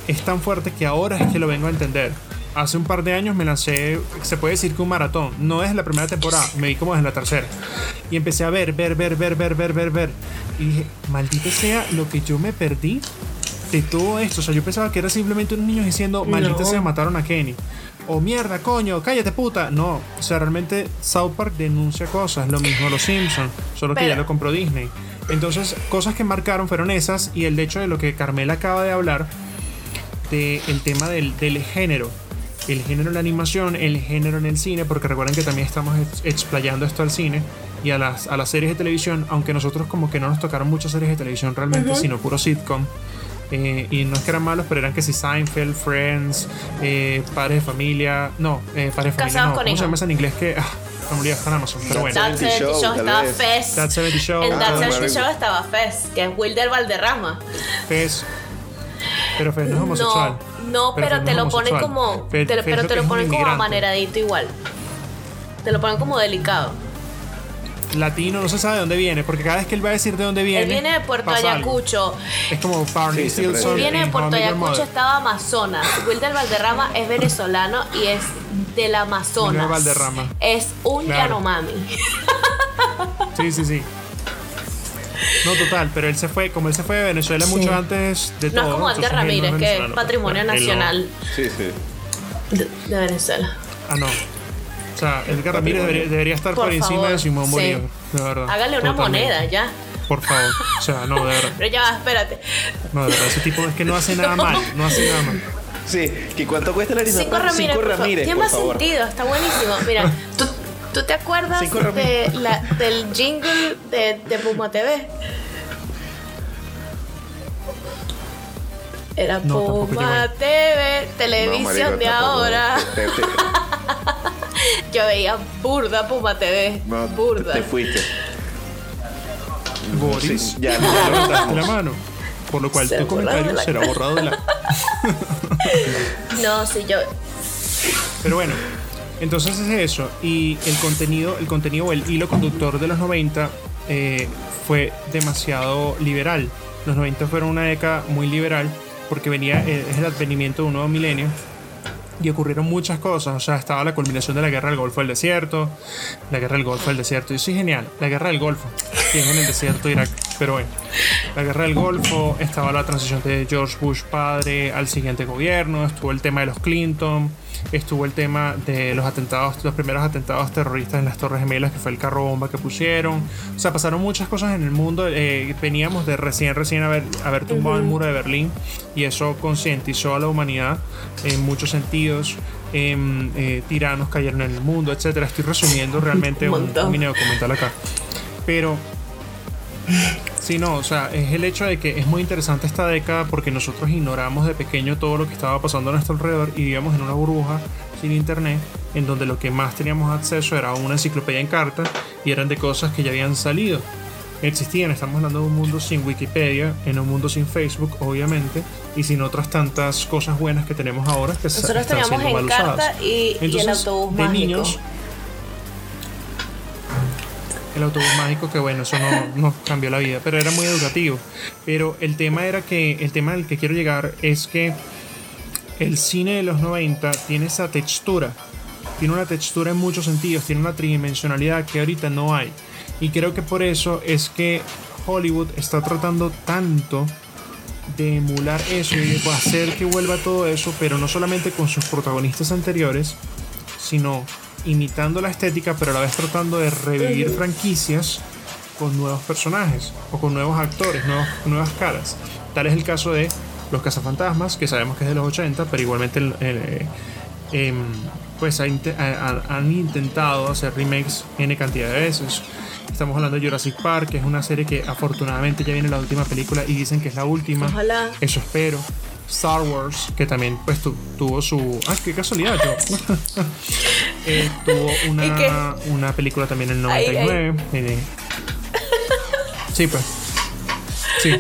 es tan fuerte que ahora es que lo vengo a entender. Hace un par de años me lancé, se puede decir que un maratón, no es la primera temporada, me vi como desde la tercera. Y empecé a ver, ver, ver, ver, ver, ver, ver, ver. Y dije, maldita sea lo que yo me perdí de todo esto. O sea, yo pensaba que era simplemente unos niños diciendo, maldita No. sea, mataron a Kenny. O mierda, coño, cállate puta. No, o sea, realmente South Park denuncia cosas, lo mismo los Simpsons, solo que Pero- ya lo compró Disney. Entonces, cosas que marcaron fueron esas y el hecho de lo que Carmela acaba de hablar, de el tema del, del género. El género en la animación, el género en el cine, porque recuerden que también estamos ex- explayando esto al cine y a las, a las series de televisión, aunque nosotros como que no nos tocaron muchas series de televisión realmente, sino puro sitcom. Eh, y no es que eran malos, pero eran que si Seinfeld, Friends, eh, Padres de Familia, no, eh, Padres de Familia, Casados no, con ¿cómo se llama eso en inglés? Que, ah, me en Amazon, pero bueno. That 70 Show, Show, estaba. Fez. That 70 Show, En That ah, 70 bueno. Show estaba Fez, que es Wilder Valderrama. Fez. Pero no es homosexual. No, no, pero, te no lo ponen como. Te pero te lo ponen como inmigrante. amaneradito igual. Te lo ponen como delicado. Latino, no se sabe de dónde viene, porque cada vez que él va a decir de dónde viene. Él viene de Puerto algo. Ayacucho. Es como Barney Sí, Él viene de Puerto Ayacucho, estaba Amazonas. Wilder Valderrama es venezolano y es del Amazonas. Wilder Valderrama. Es un Claro. Yanomami. Sí, sí, sí. No, total, pero él se fue, como él se fue de Venezuela Sí. mucho antes de todo. No es como Edgar Ramírez, que es patrimonio nacional Sí, sí. de, de Venezuela. Ah, no. O sea, Edgar Ramírez debería, debería estar por, Por encima favor, de Simón sí. Bolívar, de verdad. Hágale una Totalmente. moneda ya. Por favor. O sea, no, de verdad. Pero ya va, espérate. No, de verdad, ese tipo es que no hace nada mal, no hace nada mal. Sí, ¿que cuánto cuesta la harina? Cinco Ramírez. Cinco por. Ramírez, Tiene por más sentido, está buenísimo. Mira, ¿tú, tú te acuerdas de la, del jingle de, de Puma TV? Era No, Puma. TV, No, televisión marico, de ahora. Te, te- Yo veía burda Puma TV. no, burda. te fuiste. Boris, Sí, ya, ya levantaste la mano. Por lo cual Se tu comentario la será borrado de la. No, sí, yo. Pero bueno, entonces es eso. Y el contenido, el contenido o el hilo conductor de los 90 eh, fue demasiado liberal. Los 90 fueron una década muy liberal porque venía, eh, es el advenimiento de un nuevo milenio. Y ocurrieron muchas cosas, o sea, estaba la culminación de la guerra del Golfo del Desierto, la guerra del Golfo del Desierto, y sí, genial, la guerra del Golfo, que en el desierto de Irak, pero bueno, la guerra del Golfo, estaba la transición de George Bush padre al siguiente gobierno, estuvo el tema de los Clinton, estuvo el tema de los atentados, los primeros atentados terroristas en las Torres Gemelas, que fue el carro bomba que pusieron, o sea, pasaron muchas cosas en el mundo, eh, veníamos de recién, recién haber, haber tumbado el muro de Berlín, y eso concientizó a la humanidad en muchos sentidos. em, eh, tiranos cayeron en el mundo, etcétera. Estoy resumiendo realmente Un un, un mini documental acá. Pero Sí, no, o sea, es el hecho de que es muy interesante esta década porque nosotros ignoramos de pequeño todo lo que estaba pasando a nuestro alrededor y vivíamos en una burbuja sin internet en donde lo que más teníamos acceso era una enciclopedia en carta y eran de cosas que ya habían salido. Existían, estamos hablando de un mundo sin Wikipedia, en un mundo sin Facebook, obviamente, y sin otras tantas cosas buenas que tenemos ahora que Nosotros están teníamos siendo en mal carta usadas. y, y el Entonces, autobús de mágico. niños, el autobús mágico, que bueno, eso no nos cambió la vida, pero era muy educativo. Pero el tema era que, el tema al que quiero llegar es que el cine de los 90 tiene esa textura, tiene una textura en muchos sentidos, tiene una tridimensionalidad que ahorita no hay. Y creo que por eso es que Hollywood está tratando tanto de emular eso y de hacer que vuelva todo eso, pero no solamente con sus protagonistas anteriores, sino imitando la estética, pero a la vez tratando de revivir franquicias con nuevos personajes o con nuevos actores, nuevos- nuevas caras. Tal es el caso de Los Cazafantasmas, que sabemos que es de los 80, pero igualmente el- el- em, pues han intentado hacer remakes N cantidad de veces. Estamos hablando de Jurassic Park, que es una serie que afortunadamente ya viene la última película y dicen que es la última. Ojalá. Eso espero. Star Wars, que también pues tu- tuvo su... Ah, qué casualidad, yo. Eh, tuvo ¿Y una, una película también en el Ay, ay. 99. eh, Sí, pues. Sí.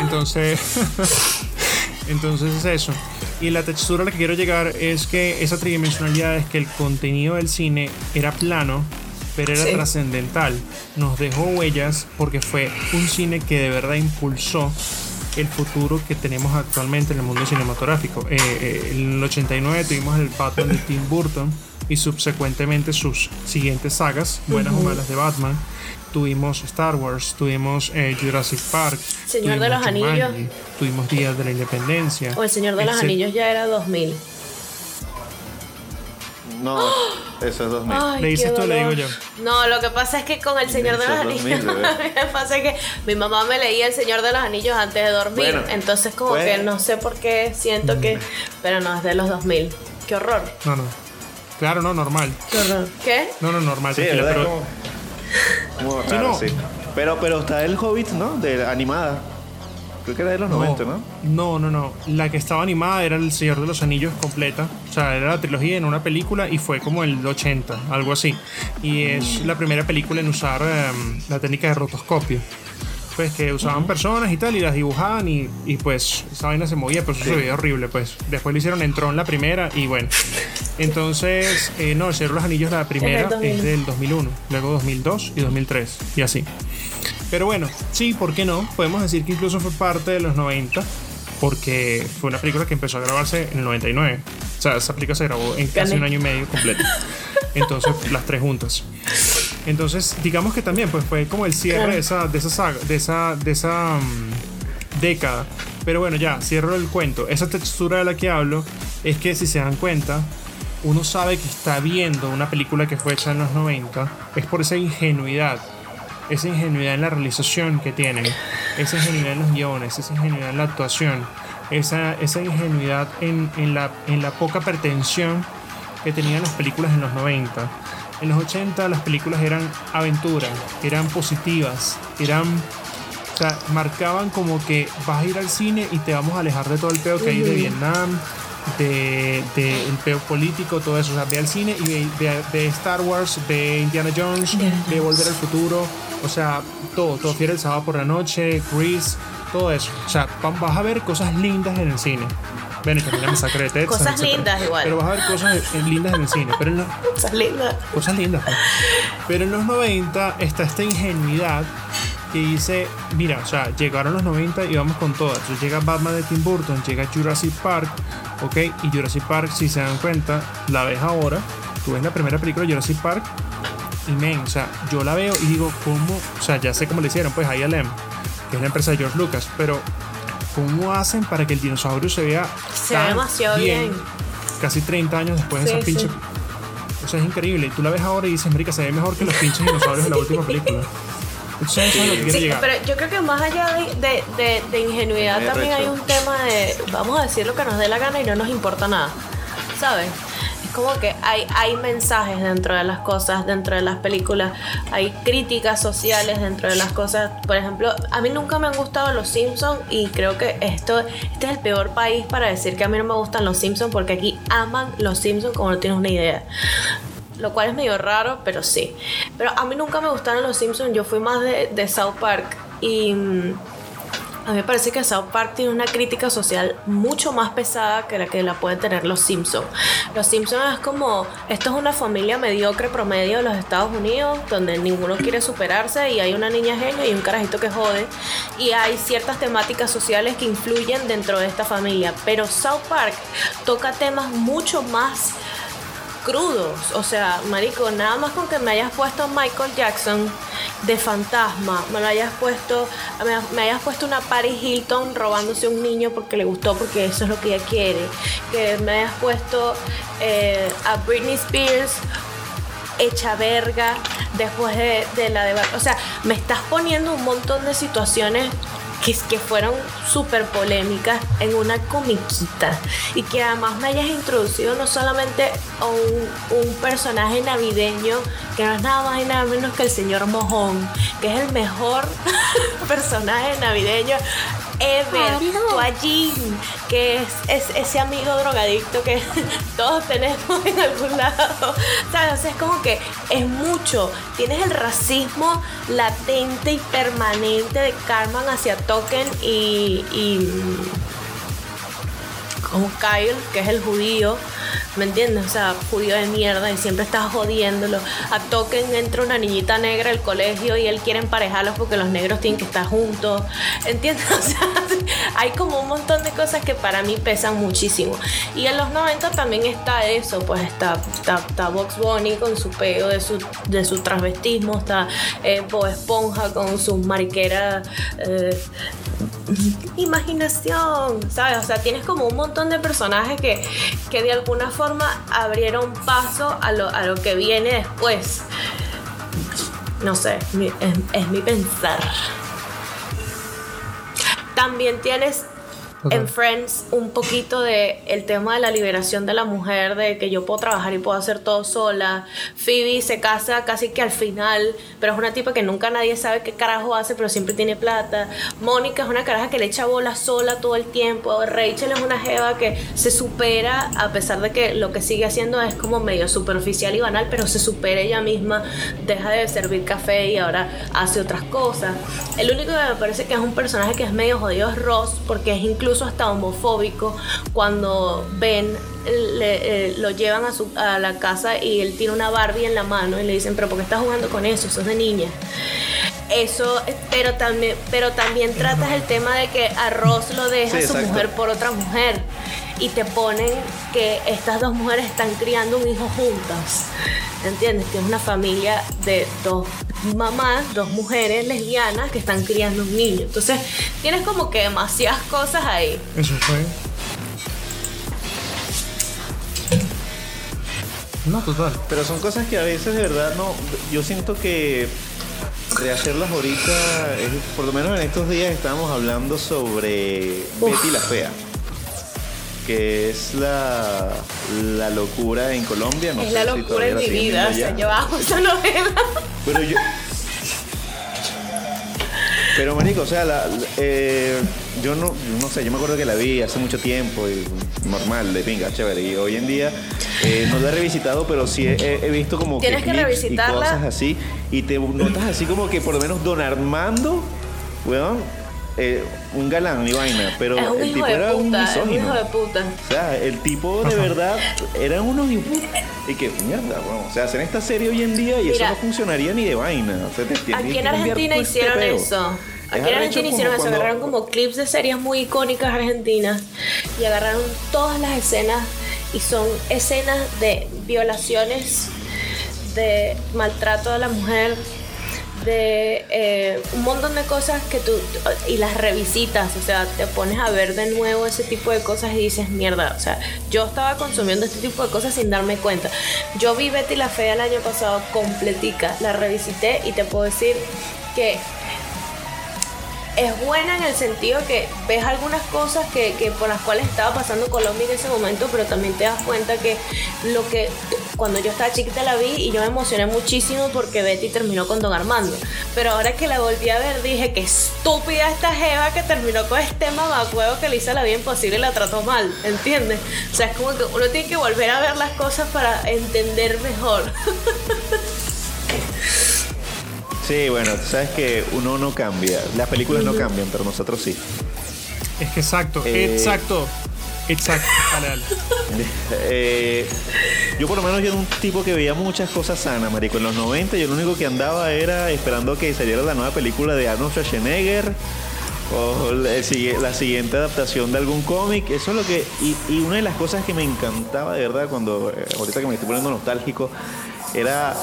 Entonces... Entonces es eso. Y la textura a la que quiero llegar es que esa tridimensionalidad es que el contenido del cine era plano, pero era Sí. trascendental. Nos dejó huellas porque fue un cine que de verdad impulsó el futuro que tenemos actualmente en el mundo cinematográfico. Eh, eh, en el 89 tuvimos el Batman de Tim Burton y subsecuentemente sus siguientes sagas, buenas o malas de Batman. Tuvimos Star Wars, tuvimos eh, Jurassic Park, Señor de los Anillos. Tuvimos Días de la Independencia. O El Señor de los. Anillos ya era 2000. No, eso es 2000. Ay, ¿Le dices tú o le digo yo? No, lo que pasa es que con El Señor de Eso los es Anillos. 2000, bebé. me pasa que mi mamá me leía El Señor de los Anillos antes de dormir. Bueno, entonces, como pues- que no sé por qué siento que. Pero no, es de los 2000. Qué horror. No, no. Claro, no, normal. Qué horror. ¿Qué? No, no, normal. Sí, tranquila, ¿verdad? pero Como, como Sí, no. sí. Pero, pero está el Hobbit, ¿no? De la animada. Creo que era de los 90, ¿no? No, no, no. La que estaba animada era El Señor de los Anillos completa. O sea, era la trilogía en una película y fue como el 80, algo así. Y es la primera película en usar em, la técnica de rotoscopio. Pues que usaban personas y tal y las dibujaban y, y pues esa vaina se movía, pero eso se veía horrible. Pues después le hicieron en Tron la primera y bueno. Entonces, eh, no, El Señor de los Anillos la primera 2000. es del 2001, luego 2002 y 2003 y así. Pero bueno, sí, ¿por qué no? Podemos decir que incluso fue parte de los 90, porque fue una película que empezó a grabarse en el 99. O sea, esa película se grabó en casi Gané. un año y medio completo. Entonces, las tres juntas. Entonces, digamos que también pues fue como el cierre de esa, de esa saga, de esa, de esa mm, década. Pero bueno, ya, cierro el cuento. Esa textura de la que hablo es que si se dan cuenta, uno sabe que está viendo una película que fue hecha en los 90, es por esa ingenuidad, esa ingenuidad en la realización que tienen, esa ingenuidad en los guiones, esa ingenuidad en la actuación, esa, esa ingenuidad en, en la, en la poca pretensión que tenían las películas en los 90. En los 80 las películas eran aventuras, eran positivas, eran o sea, marcaban como que vas a ir al cine y te vamos a alejar de todo el peo que hay de Vietnam, de, de el peo político, todo eso. O sea, ve al cine y ve, ve Star Wars, ve Indiana Jones, Indiana ve Volver al Futuro. O sea, todo, todo fiera el sábado por la noche, Grease, todo eso. O sea, va- vas a ver cosas lindas en el cine. Ven, también la masacre de Texas. Cosas etcétera. lindas igual. Pero vas a ver cosas lindas en el cine. Pero en los, Esa linda. cosas lindas. pues. Pero en los 90 está esta ingenuidad que dice, mira, o sea, llegaron los 90 y vamos con todas. Entonces llega Batman de Tim Burton, llega Jurassic Park, ¿ok? Y Jurassic Park, si se dan cuenta, la ves ahora, tú ves la primera película de Jurassic Park y men, o sea, yo la veo y digo, ¿cómo? O sea, ya sé cómo le hicieron, pues ILM, que es la empresa de George Lucas, pero ¿cómo hacen para que el dinosaurio se vea Se ve tan demasiado bien. Casi 30 años después de Sí, esa pinche sí. o sea, es increíble. Y tú la ves ahora y dices, América, se ve mejor que los pinches dinosaurios de la última película. Entonces, eso es lo que quiero Sí, llegar. pero yo creo que más allá de, de- de- de ingenuidad también hay un tema de vamos a decir lo que nos dé la gana y no nos importa nada. ¿Sabes? Es como que hay, hay mensajes dentro de las cosas, dentro de las películas, hay críticas sociales dentro de las cosas. Por ejemplo, a mí nunca me han gustado los Simpsons y creo que esto, este es el peor país para decir que a mí no me gustan los Simpsons porque aquí aman los Simpsons como no tienes una idea lo cual es medio raro, pero sí. Pero a mí nunca me gustaron los Simpsons, yo fui más de, South Park y, mm, A mí me parece que South Park tiene una crítica social mucho más pesada que la que la pueden tener los Simpsons. Los Simpsons es como, esto es una familia mediocre promedio de los Estados Unidos, donde ninguno quiere superarse y hay una niña genio y un carajito que jode. Y hay ciertas temáticas sociales que influyen dentro de esta familia. Pero South Park toca temas mucho más crudos. O sea, marico, nada más con que me hayas puesto Michael Jackson de fantasma, me lo hayas puesto, me, hayas puesto una Paris Hilton robándose un niño porque le gustó, porque eso es lo que ella quiere. Que me hayas puesto eh, a Britney Spears hecha verga después de, de la de... O sea, me estás poniendo un montón de situaciones que, fueron súper polémicas en una comiquita y que además me hayas introducido no solamente a un, un personaje navideño que no es nada más y nada menos que el señor Mojón, que es el mejor personaje navideño ever, Toallín, que es, es ese amigo drogadicto que todos tenemos en algún lado. ¿Sabes? O sea, es como que es mucho. Tienes el racismo latente y permanente de Carmen hacia Token y, y como Kyle, que es el judío, ¿me entiendes? O sea, judío de mierda y siempre estás jodiéndolo. A Token entra una niñita negra al colegio y él quiere emparejarlos porque los negros tienen que estar juntos, ¿entiendes? O sea, hay como un montón de cosas que para mí pesan muchísimo. Y en los 90 también está eso, pues está, está, está Box Bunny con su peo de su, de su transvestismo, está eh, Esponja con su mariquera eh, imaginación, ¿sabes? O sea, tienes como un montón de personajes que, que de alguna forma abrieron paso a lo, a lo que viene después. No sé, es mi pensar. También tienes Ok. en Friends un poquito de el tema de la liberación de la mujer, de que yo puedo trabajar y puedo hacer todo sola. Phoebe se casa casi que al final, pero es una tipa que nunca nadie sabe qué carajo hace, pero siempre tiene plata. Mónica es una caraja que le echa bola sola todo el tiempo. Rachel es una jeva que se supera a pesar de que lo que sigue haciendo es como medio superficial y banal, pero se supera ella misma, deja de servir café y ahora hace otras cosas. El único que me parece que es un personaje que es medio jodido es Ross, porque es incluso hasta homofóbico cuando Ben le- eh, lo llevan a, su, a la casa y él tiene una Barbie en la mano y le dicen, pero ¿por qué estás jugando con eso? Eso es de niña. Eso, eh, pero también, pero también tratas el tema de que a Ross lo deja Sí, su exacto. mujer por otra mujer y te ponen que estas dos mujeres están criando un hijo juntas. ¿Entiendes? Que es una familia de dos mamás, dos mujeres lesbianas que están criando un niño. Entonces, tienes como que demasiadas cosas ahí. Eso fue. No, total. Pero son cosas que a veces de verdad no. Yo siento que de hacerlas ahorita, es- por lo menos en estos días estábamos hablando sobre Betty la Fea. Que es la, la locura en Colombia. No es sé la locura en mi vida. O viendo sea, allá. yo amo esa novela. Pero yo. Pero marico, o sea, la- la- eh, yo no, no sé, yo me acuerdo que la vi hace mucho tiempo y normal, de pinga, chévere. Y hoy en día eh, no la he revisitado, pero sí he, visto como Tienes que clips revisitarla. y cosas así. Y te notas así como que por lo menos Don Armando, weón, eh, un galán y vaina, pero es un el tipo de era un puta. Es un misógino. hijo de puta. O sea, el tipo de verdad eran unos hijos- y que mierda, bueno, o sea, hacer esta serie hoy en día y Mira, eso no funcionaría ni de vaina. O sea, te Aquí en Argentina este hicieron eso. Es Aquí en Argentina hicieron eso. cuando- Agarraron como clips de series muy icónicas argentinas y agarraron todas las escenas y son escenas de violaciones, de maltrato a la mujer, de eh, un montón de cosas que tú y las revisitas, o sea, te pones a ver de nuevo ese tipo de cosas y dices, mierda, o sea, yo estaba consumiendo este tipo de cosas sin darme cuenta. Yo vi Betty la Fea el año pasado completica, la revisité y te puedo decir que es buena en el sentido que ves algunas cosas que, que por las cuales estaba pasando Colombia en ese momento, pero también te das cuenta que lo que cuando yo estaba chiquita la vi y yo me emocioné muchísimo porque Betty terminó con Don Armando. Pero ahora que la volví a ver dije que estúpida esta Jeva que terminó con este mamacuevo que le hizo la vida imposible y la trató mal, ¿entiendes? O sea, es como que uno tiene que volver a ver las cosas para entender mejor. Sí, bueno, tú sabes que uno no cambia. Las películas no cambian, pero nosotros sí. Es que exacto, Eh, exacto, exacto. Dale, dale. Eh, yo por lo menos yo era un tipo que veía muchas cosas sanas, marico. En los 90 yo lo único que andaba era esperando que saliera la nueva película de Arnold Schwarzenegger o la siguiente adaptación de algún cómic. Eso es lo que... Y, y una de las cosas que me encantaba de verdad cuando... eh, ahorita que me estoy poniendo nostálgico era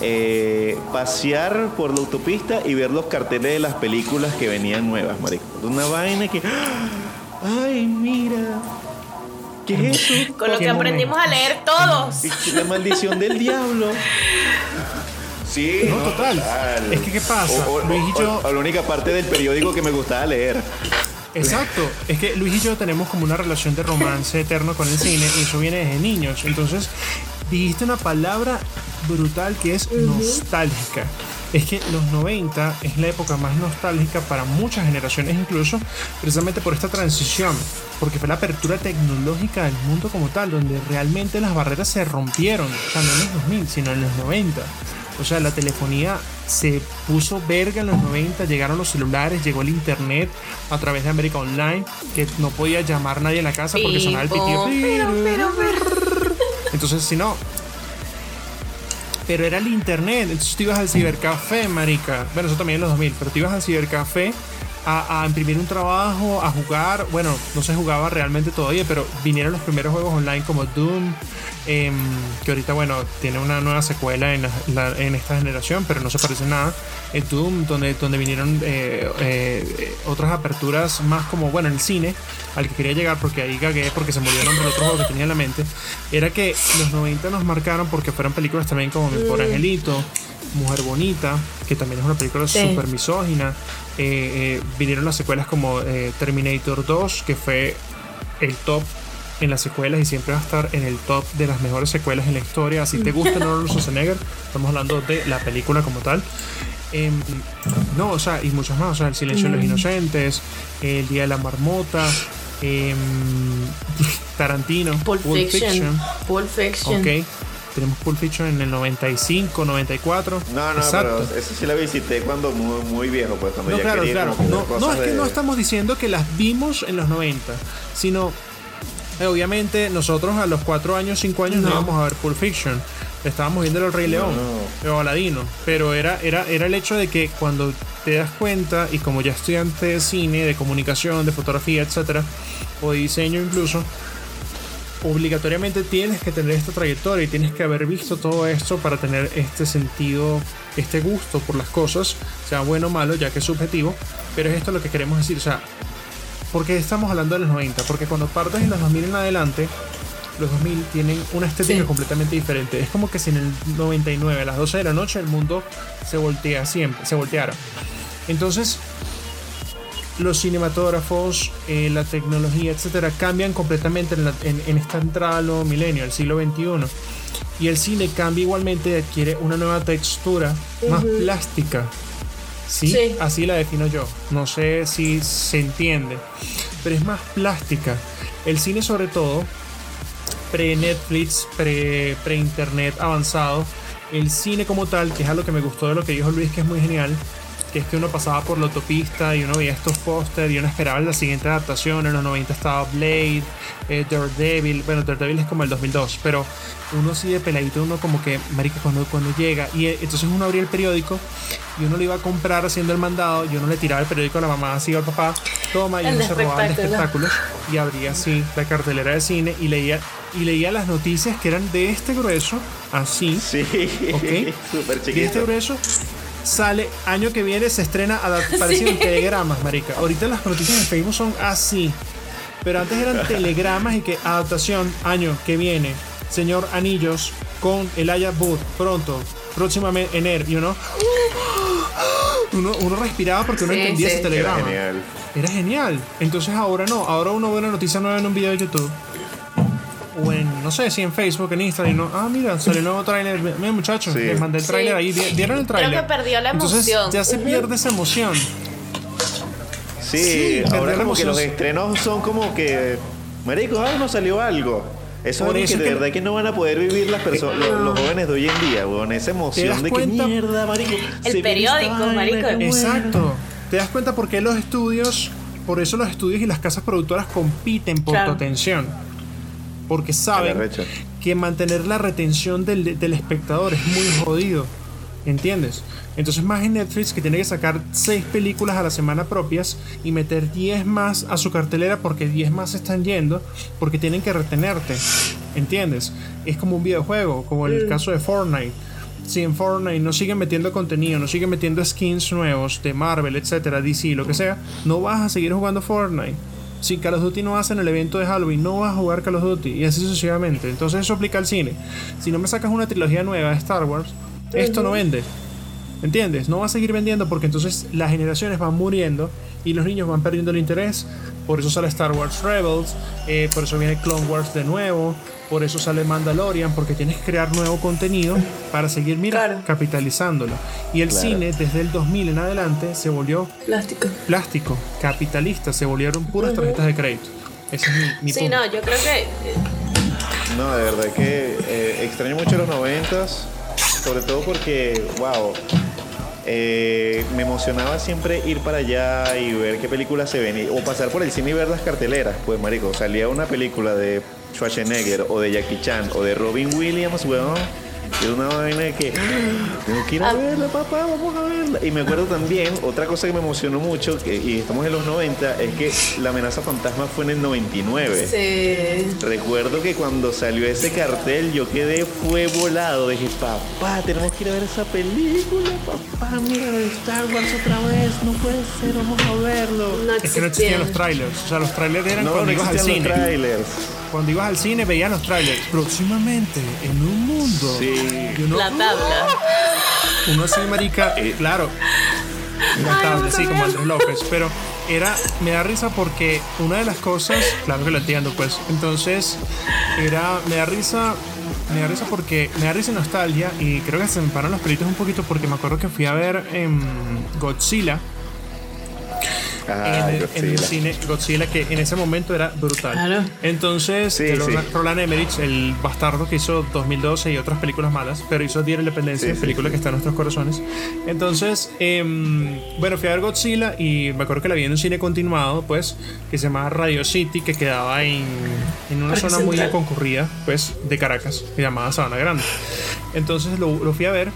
eh, pasear por la autopista y ver los carteles de las películas que venían nuevas, marico. Una vaina que... ¡Ay, mira! ¿Qué es eso? Con lo que aprendimos a leer todos. La maldición del diablo. Sí, No, total. Es que, ¿qué pasa? O, o- Luis y o- yo- o la única parte del periódico que me gustaba leer. Exacto, es que Luis y yo tenemos como una relación de romance eterno con el cine y eso viene desde niños. Entonces, dijiste una palabra brutal que es nostálgica. Es que los 90 es la época más nostálgica para muchas generaciones incluso, precisamente por esta transición, porque fue la apertura tecnológica del mundo como tal, donde realmente las barreras se rompieron, o sea, no en los 2000, sino en los 90. O sea, la telefonía se puso verga en los 90, llegaron los celulares, llegó el internet a través de América Online, que no podía llamar nadie a la casa porque sonaba el pitido. Pero, pero, pero. Entonces, si no. Pero era el internet, entonces tú ibas al cibercafé, marica. Bueno, eso también en los 2000, pero tú ibas al cibercafé a, a imprimir un trabajo, a jugar. Bueno, no se jugaba realmente todavía, pero vinieron los primeros juegos online como Doom, em, que ahorita, bueno, tiene una nueva secuela en, la- en esta generación, pero no se parece nada. El Doom, donde, donde vinieron eh, eh, eh, otras aperturas más como, bueno, en el cine, al que quería llegar, porque ahí gagué, porque se nombre del otro juego que tenía en la mente, era que los 90 nos marcaron porque fueron películas también como Mi Pobre Angelito, Mujer Bonita, que también es una película Sí. súper misógina. Eh, eh, vinieron las secuelas como eh, Terminator 2, que fue el top en las secuelas y siempre va a estar en el top de las mejores secuelas en la historia. Si te gusta Arnold Schwarzenegger, estamos hablando de la película como tal. Em, no, o sea, y muchas más. O sea, El Silencio de los Inocentes, El Día de la Marmota, em, Tarantino, Pulp, Fiction. Pulp Fiction. Ok. Tenemos Pulp Fiction en el 95, 94. No, no, Exacto. pero eso sí la visité cuando muy, muy viejo, pues cuando No, ya claro, quería claro. No, es que de- no estamos diciendo que las vimos en los 90, sino eh, obviamente nosotros a los 4 años, 5 años no, No. íbamos a ver Pulp Fiction. Estábamos viendo el Rey León o Aladino. Pero era, era, era el hecho de que cuando te das cuenta, y como ya estudiante de cine, de comunicación, de fotografía, etcétera, o de diseño incluso, obligatoriamente tienes que tener esta trayectoria y tienes que haber visto todo esto para tener este sentido, este gusto por las cosas, sea bueno o malo, ya que es subjetivo, pero es esto lo que queremos decir, o sea, ¿por qué estamos hablando de los 90? Porque cuando partes en los 2000 en adelante, los 2000 tienen una estética Sí. completamente diferente. Es como que si en el 99 a las 12 de la noche el mundo se voltea siempre, se volteara. Entonces, los cinematógrafos, eh, la tecnología, etcétera, cambian completamente en, la- en- en esta entrada al nuevo milenio, al siglo XXI. Y el cine cambia igualmente y adquiere una nueva textura más plástica. ¿Sí? Sí. Así la defino yo. No sé si se entiende. Pero es más plástica. El cine, sobre todo, pre-Netflix, pre- pre-internet avanzado, el cine como tal, que es algo que me gustó de lo que dijo Luis, que es muy genial, que es que uno pasaba por la autopista y uno veía estos pósters y uno esperaba la siguiente adaptación. En los 90 estaba Blade, eh, Daredevil. Bueno, Daredevil es como el 2002, pero uno así de peladito, uno como que, marica, cuando, cuando llega. Y eh, entonces uno abría el periódico y uno lo iba a comprar haciendo el mandado y uno le tiraba el periódico a la mamá, así o al papá, toma, y El uno de se robaba el de espectáculos. espectáculos y abría así la cartelera de cine y leía, y leía las noticias que eran de este grueso, así. Sí, Ok. súper Y este chiquito. grueso sale, año que viene se estrena a parecido en telegramas, marica. Ahorita las noticias en Facebook son así. Pero antes eran telegramas y que adaptación, año que viene, señor Anillos con Elijah Wood, pronto, próximamente enero, y uno, uno, uno respiraba porque uno Sí, entendía sí. ese Era telegrama. genial. Era genial. Entonces ahora no. Ahora uno ve una noticia nueva en un video de YouTube. O en, no sé si en Facebook, en Instagram. Y no, ah, mira, salió el nuevo tráiler. Mira, muchachos, Sí. les mandé el Sí. tráiler ahí. ¿Vi- ¿Vieron el Creo tráiler? que perdió la Entonces emoción. ya se pierde esa emoción. Sí, Sí, ahora como que los estrenos son como que, marico, ah, no salió algo. Eso Por es eso que de que- Eh, verdad que no van a poder vivir las personas, los, los jóvenes de hoy en día, weón. Esa ¿Te emoción de cuenta? que mierda, marico. viene periódico, marico. Exacto. ¿Te das cuenta por qué los estudios, por eso los estudios y las casas productoras compiten por Claro. tu atención? Porque saben que mantener la retención del, del espectador es muy jodido. ¿Entiendes? Entonces más en Netflix que tiene que sacar 6 películas a la semana propias y meter 10 más a su cartelera porque 10 más están yendo porque tienen que retenerte. ¿Entiendes? Es como un videojuego, como el caso de Fortnite. Si en Fortnite no siguen metiendo contenido, no siguen metiendo skins nuevos de Marvel, etcétera, DC, lo que sea, no vas a seguir jugando Fortnite. Si Call of Duty no hacen el evento de Halloween, no vas a jugar Call of Duty y así sucesivamente. Entonces eso aplica al cine. Si no me sacas una trilogía nueva de Star Wars, esto no vende. ¿Entiendes? No va a seguir vendiendo porque entonces las generaciones van muriendo y los niños van perdiendo el interés. Por eso sale Star Wars Rebels, eh, por eso viene Clone Wars de nuevo, por eso sale Mandalorian, porque tienes que crear nuevo contenido para seguir, mira, Claro. capitalizándolo. Y el Claro. cine desde el 2000 en adelante se volvió Plástico. plástico, capitalista, se volvieron puras tarjetas de crédito. Ese es mi, mi Sí, punto. no, yo creo que No, de verdad que eh, extraño mucho los noventas, sobre todo porque, wow, eh, me emocionaba siempre ir para allá y ver qué películas se ven, y- o pasar por el cine y ver las carteleras. Pues, marico, salía una película de Schwarzenegger o de Jackie Chan o de Robin Williams, weón. Era una vaina de que tengo que ir a Ah. verla, papá, vamos a verla. Y me acuerdo también, otra cosa que me emocionó mucho, que, y estamos en los 90, es que la amenaza fantasma fue en el 99. sí. Recuerdo que cuando salió ese cartel yo quedé fue volado. Dije, papá, tenemos que ir a ver esa película, papá, mira Star Wars otra vez, no puede ser, vamos a verlo. No Es que no existían los trailers. O sea, los trailers eran No, cuando no ibas al cine. los trailers. Cuando ibas al cine veías los trailers. Próximamente, en un mundo. Sí. Y uno, La tabla. uno así, marica, Eh. claro. La tabla, sí, como Andrés López. Pero era, me da risa porque una de las cosas, claro que lo entiendo, pues. Entonces, era, me da risa. Me da risa porque me da risa y nostalgia y creo que se me paran los pelitos un poquito porque me acuerdo que fui a ver en Godzilla Ah, en, el, en el cine Godzilla que en ese momento era brutal. Claro. Entonces, Sí, de sí. Roland- Emmerich, el bastardo que hizo 2012 y otras películas malas, pero hizo Día de la Independencia, Sí, sí, película que está en nuestros corazones. Entonces, em, bueno, fui a ver Godzilla y me acuerdo que la vi en un cine continuado, pues, que se llamaba Radio City, que quedaba en, en una Parque zona muy Central. concurrida, pues, de Caracas, llamada Sabana Grande. Entonces lo, lo fui a ver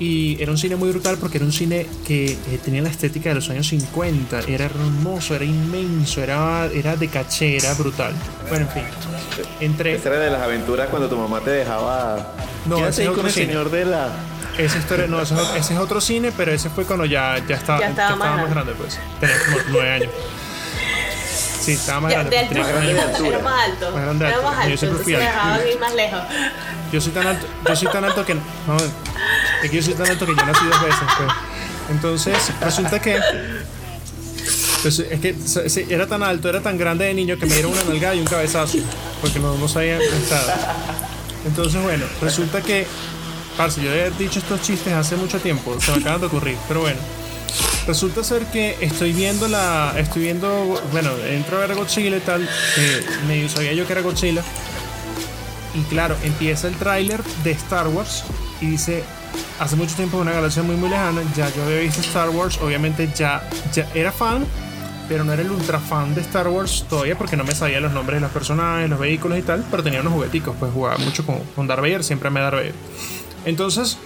y era un cine muy brutal porque era un cine que eh, tenía la estética de los años 50. Era hermoso, era inmenso, era, era de caché, era brutal. Bueno, en fin. Entré. Esa era de las aventuras cuando tu mamá te dejaba. No, ese es con otro el cine. señor de la. Esa historia, no, ese, es- ese es otro cine, pero ese fue cuando ya, ya, estaba, Ya estaba más más grande, pues. Tenía como nueve años. Sí, estaba más Ya, grande. de tenía altura. nueve años. Era más alto. Más grande de Era más Yo alto. siempre fui me alto. dejaban ir más lejos. Yo soy tan alto, yo soy tan alto que no, es que yo soy tan alto que yo nací dos veces, pues. Entonces, resulta que pues, es que era tan alto, era tan grande de niño que me dieron una nalgada y un cabezazo, porque no, no sabía pensado. Entonces, bueno, resulta que, parce, yo he dicho estos chistes hace mucho tiempo, se me acaban de ocurrir, pero bueno. Resulta ser que estoy viendo la. Estoy viendo. Bueno, entro a ver Godzilla y tal. Que medio sabía yo que era Godzilla. Y claro, empieza el tráiler de Star Wars y dice, hace mucho tiempo, en una galaxia muy muy lejana, ya yo había visto Star Wars, obviamente ya, ya era fan, pero no era el ultra fan de Star Wars todavía porque no me sabía los nombres de los personajes, los vehículos y tal, pero tenía unos jugueticos, pues jugaba mucho con, con Darth Vader, siempre me Darth Vader. Entonces,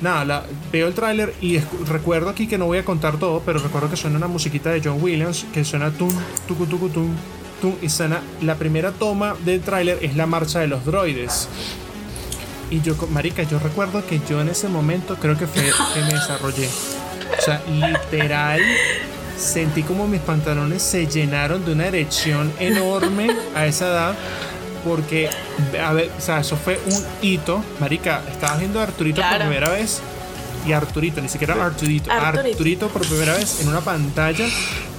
nada, veo el tráiler y escu- recuerdo aquí que no voy a contar todo, pero recuerdo que suena una musiquita de John Williams que suena tum, tucu, tucu, tum, tum, y suena la primera toma del tráiler es la marcha de los droides. Y yo, marica, yo recuerdo que yo en ese momento creo que fue que me desarrollé. O sea, literal, sentí como mis pantalones se llenaron de una erección enorme a esa edad. Porque, a ver, o sea, eso fue un hito. Marica, estabas viendo a Arturito por primera vez. Y Arturito, ni siquiera Arturito. Arturito. Arturito por primera vez en una pantalla.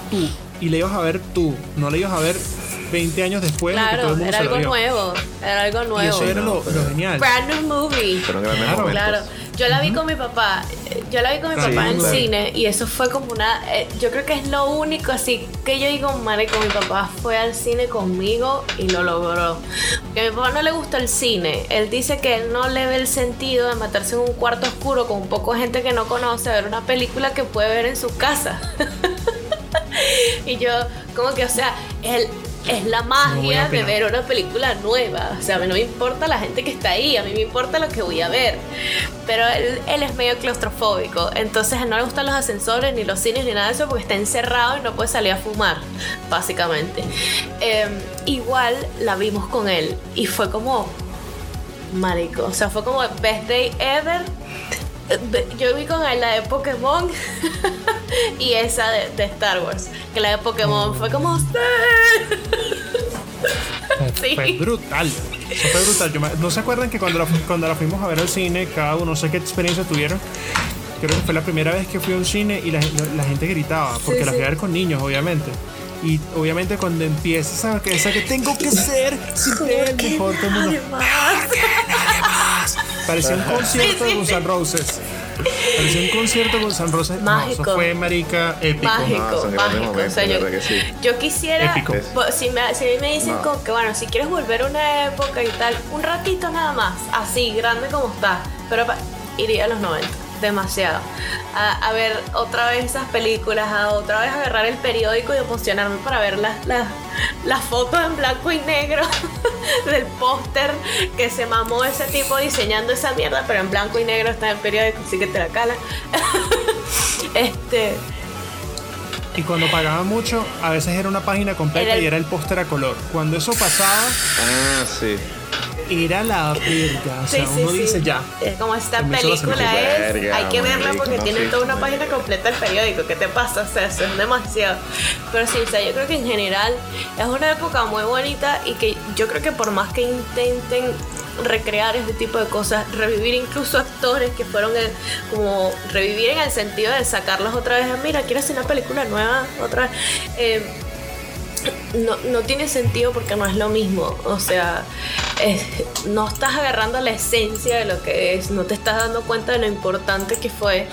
Tú. Y le ibas a ver tú. No le ibas a ver 20 años después de que todo Claro, el mundo era algo vio. nuevo. Era algo Y nuevo. eso era lo, lo genial. Brand new movie. Grandes Claro. momentos. Claro. Yo la vi con mi papá, eh, yo la vi con mi Sí, papá en claro. cine y eso fue como una, eh, yo creo que es lo único así que yo digo, madre, con mi papá fue al cine conmigo y lo logró. Porque a mi papá no le gusta el cine, él dice que él no le ve el sentido de meterse en un cuarto oscuro con un poco de gente que no conoce a ver una película que puede ver en su casa. y yo, como que, o sea, él... Es la No magia de ver una película nueva. O sea, a mí no me importa la gente que está ahí, a mí me importa lo que voy a ver. Pero él, él es medio claustrofóbico, entonces no le gustan los ascensores, ni los cines, ni nada de eso, porque está encerrado y no puede salir a fumar, básicamente. Eh, igual la vimos con él y fue como, marico, o sea, fue como best day ever. Yo vi con la de Pokémon y esa de, de Star Wars, que la de Pokémon fue como... Sí. Fue brutal. Eso fue brutal. Yo me- ¿No se acuerdan que cuando la, cuando la fuimos a ver al cine, cada uno, no sé qué experiencia tuvieron? Creo que fue la primera vez que fui a un cine y la, la gente gritaba, porque Sí, la sí. fui a ver con niños, obviamente. Y obviamente cuando empieza esa, que- esa que tengo que ser siempre el mejor, todo mundo. Parecía un concierto de Guns N'. Roses. Parecía un concierto de Guns N' Roses. No, Mágico. eso fue marica épico. Mágico, No, mágico. momentos, o sea, la yo, sí. quisiera, Épico. po- si, me, si a mí me dicen No. como que bueno, si quieres volver a una época y tal, un ratito nada más, así, grande como está, pero pa- iría a los 90, demasiado. A, a ver otra vez esas películas, a otra vez agarrar el periódico y emocionarme para ver las, las, las fotos en blanco y negro del póster que se mamó ese tipo diseñando esa mierda, pero en blanco y negro está en el periódico, así que te la cala. este. Y cuando pagaba mucho, a veces era una página completa Era el- y era el póster a color. Cuando eso pasaba, Ah, sí. Era la verga. O Sí, sea, sí, uno sí. dice ya. Eh, Como esta película es, verga, hay que verla marico, porque no, tiene sí. toda una página completa el periódico. ¿Qué te pasa? O sea, eso es demasiado. Pero sí, o sea, yo creo que en general es una época muy bonita y que yo creo que por más que intenten recrear este tipo de cosas, revivir incluso actores que fueron el- como revivir en el sentido de sacarlos otra vez, mira, quiero hacer una película nueva otra vez. Eh, no, no tiene sentido porque no es lo mismo. O sea, no estás agarrando la esencia de lo que es, no te estás dando cuenta de lo importante que fue.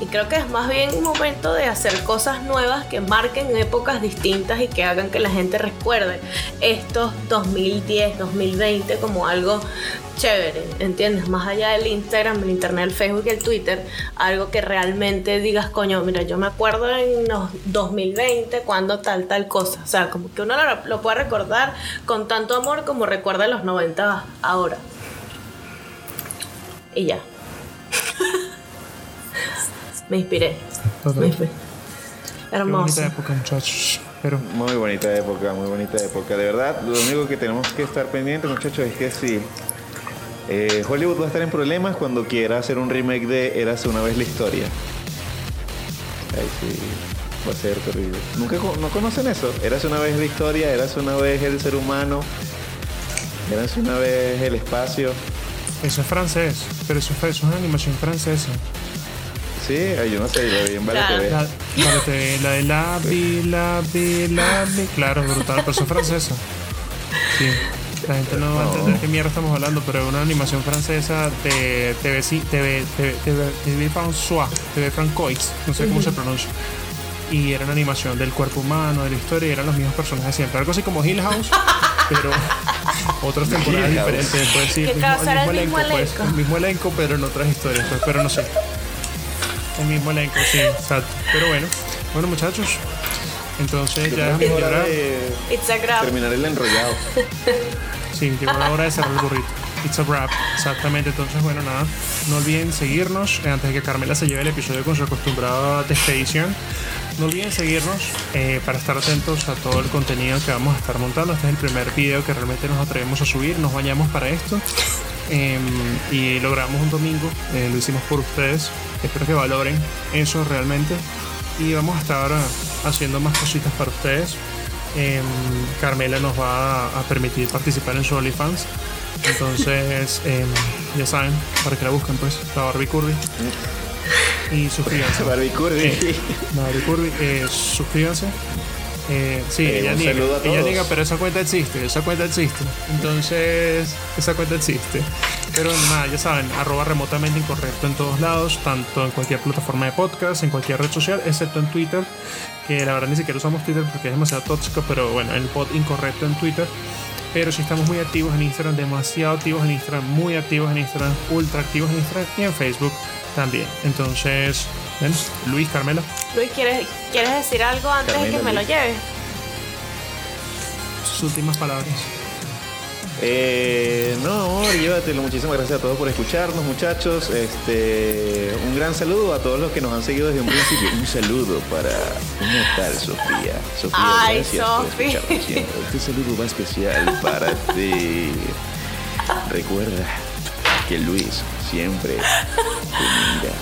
Y creo que es más bien un momento de hacer cosas nuevas que marquen épocas distintas y que hagan que la gente recuerde estos 2010, 2020 como algo chévere, ¿entiendes? Más allá del Instagram, el Internet, el Facebook y el Twitter, algo que realmente digas, coño, mira, yo me acuerdo en los 2020 cuando tal, tal cosa. O sea, como que uno lo, lo puede recordar con tanto amor como recuerda los 90 ahora. Y ya. me inspiré. Me inspiré. Qué Hermoso. bonita época, muchachos. Pero Muy bonita época, muy bonita época. De verdad, lo único que tenemos que estar pendientes, muchachos, es que si eh, Hollywood va a estar en problemas cuando quiera hacer un remake de Érase una vez la historia. Ay, sí, va a ser terrible. ¿Nunca no conocen eso? Érase una vez la historia, Érase una vez el ser humano, Érase una vez el espacio. eso es francés. Pero eso, fue, eso es una animación francesa. Sí, ay, yo no sé, lo vi en Vale. TV. La, la, de- la de la vi, la vi, la vi. Claro, brutal, pero eso es francesa. Sí. La gente no va a entender qué mierda estamos hablando, pero es una animación francesa de TV, TV, TV, TV, TV François, TV Francois, no sé cómo se pronuncia. Y era una animación del cuerpo humano, de la historia, y eran los mismos personajes siempre. Algo así como Hill House, pero otras temporadas Hill House. diferentes. Puede decir, el mismo, el causara mismo el mismo elenco, pues, el mismo elenco, pero en otras historias, pues, pero no sé. El mismo elenco, sí, exacto. Pero bueno, bueno muchachos, entonces ya es déjame hora de terminar el enrollado. Sí, llegó la hora de cerrar el burrito. It's a wrap, exactamente. Entonces, bueno, nada, no olviden seguirnos eh, antes de que Carmela se lleve el episodio con su acostumbrada despedición. No olviden seguirnos eh, para estar atentos a todo el contenido que vamos a estar montando. Este es el primer video que realmente nos atrevemos a subir. Nos bañamos para esto. Eh, y lo grabamos un domingo. eh, lo hicimos por ustedes. Espero que valoren eso realmente. Y vamos a estar haciendo más cositas para ustedes. Em, Carmela nos va a permitir participar en su OnlyFans. Entonces, em, ya saben, para que la busquen, pues, la Barbie Curvy. Y suscríbanse. Barbie Curvy. Eh, la Barbie Curvy, eh, suscríbanse. Eh, sí, Eh, ella niega. Ella niega, pero esa cuenta existe, esa cuenta existe. Entonces, esa cuenta existe. Pero nada, ya saben, arroba remotamente incorrecto en todos lados, tanto en cualquier plataforma de podcast, en cualquier red social, excepto en Twitter, que la verdad ni siquiera usamos Twitter porque es demasiado tóxico, pero bueno, el pod incorrecto en Twitter. Pero sí estamos muy activos en Instagram, demasiado activos en Instagram, muy activos en Instagram, ultra activos en Instagram y en Facebook también. Entonces, ven, Luis, Carmela. Luis, ¿quieres, ¿quieres decir algo antes de que me lo lleves? sus últimas palabras. Eh, no, amor, llévatelo. Muchísimas gracias a todos por escucharnos, muchachos. Este, un gran saludo a todos los que nos han seguido desde un principio. Un saludo para una tal Sofía. Sofía, Ay, gracias por Sofi. escucharnos siempre. Este saludo va especial para ti. Recuerda que Luis siempre te mira.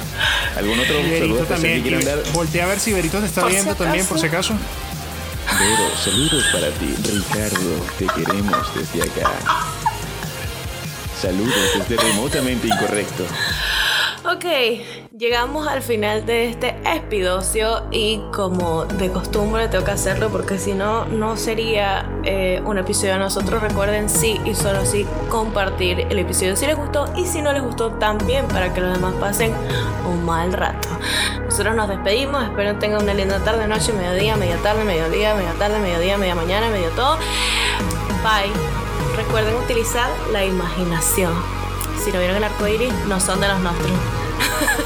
¿Algún otro saludo Iberito especial también. que quieran dar? Voltea a ver si Iberito te está Por si viendo también, por si acaso. Vero, saludos para ti. Ricardo, te queremos desde acá. Saludos desde remotamente incorrecto. Ok, llegamos al final de este espidocio y como de costumbre tengo que hacerlo porque si no, no sería eh, un episodio de nosotros. Recuerden sí y solo sí compartir el episodio si les gustó y si no les gustó también para que los demás pasen un mal rato. Nosotros nos despedimos, espero tengan una linda tarde, noche, mediodía, media tarde, mediodía, media tarde, mediodía, media mañana, medio todo. Bye. Recuerden utilizar la imaginación si no vieron el arco iris, no son de los nuestros.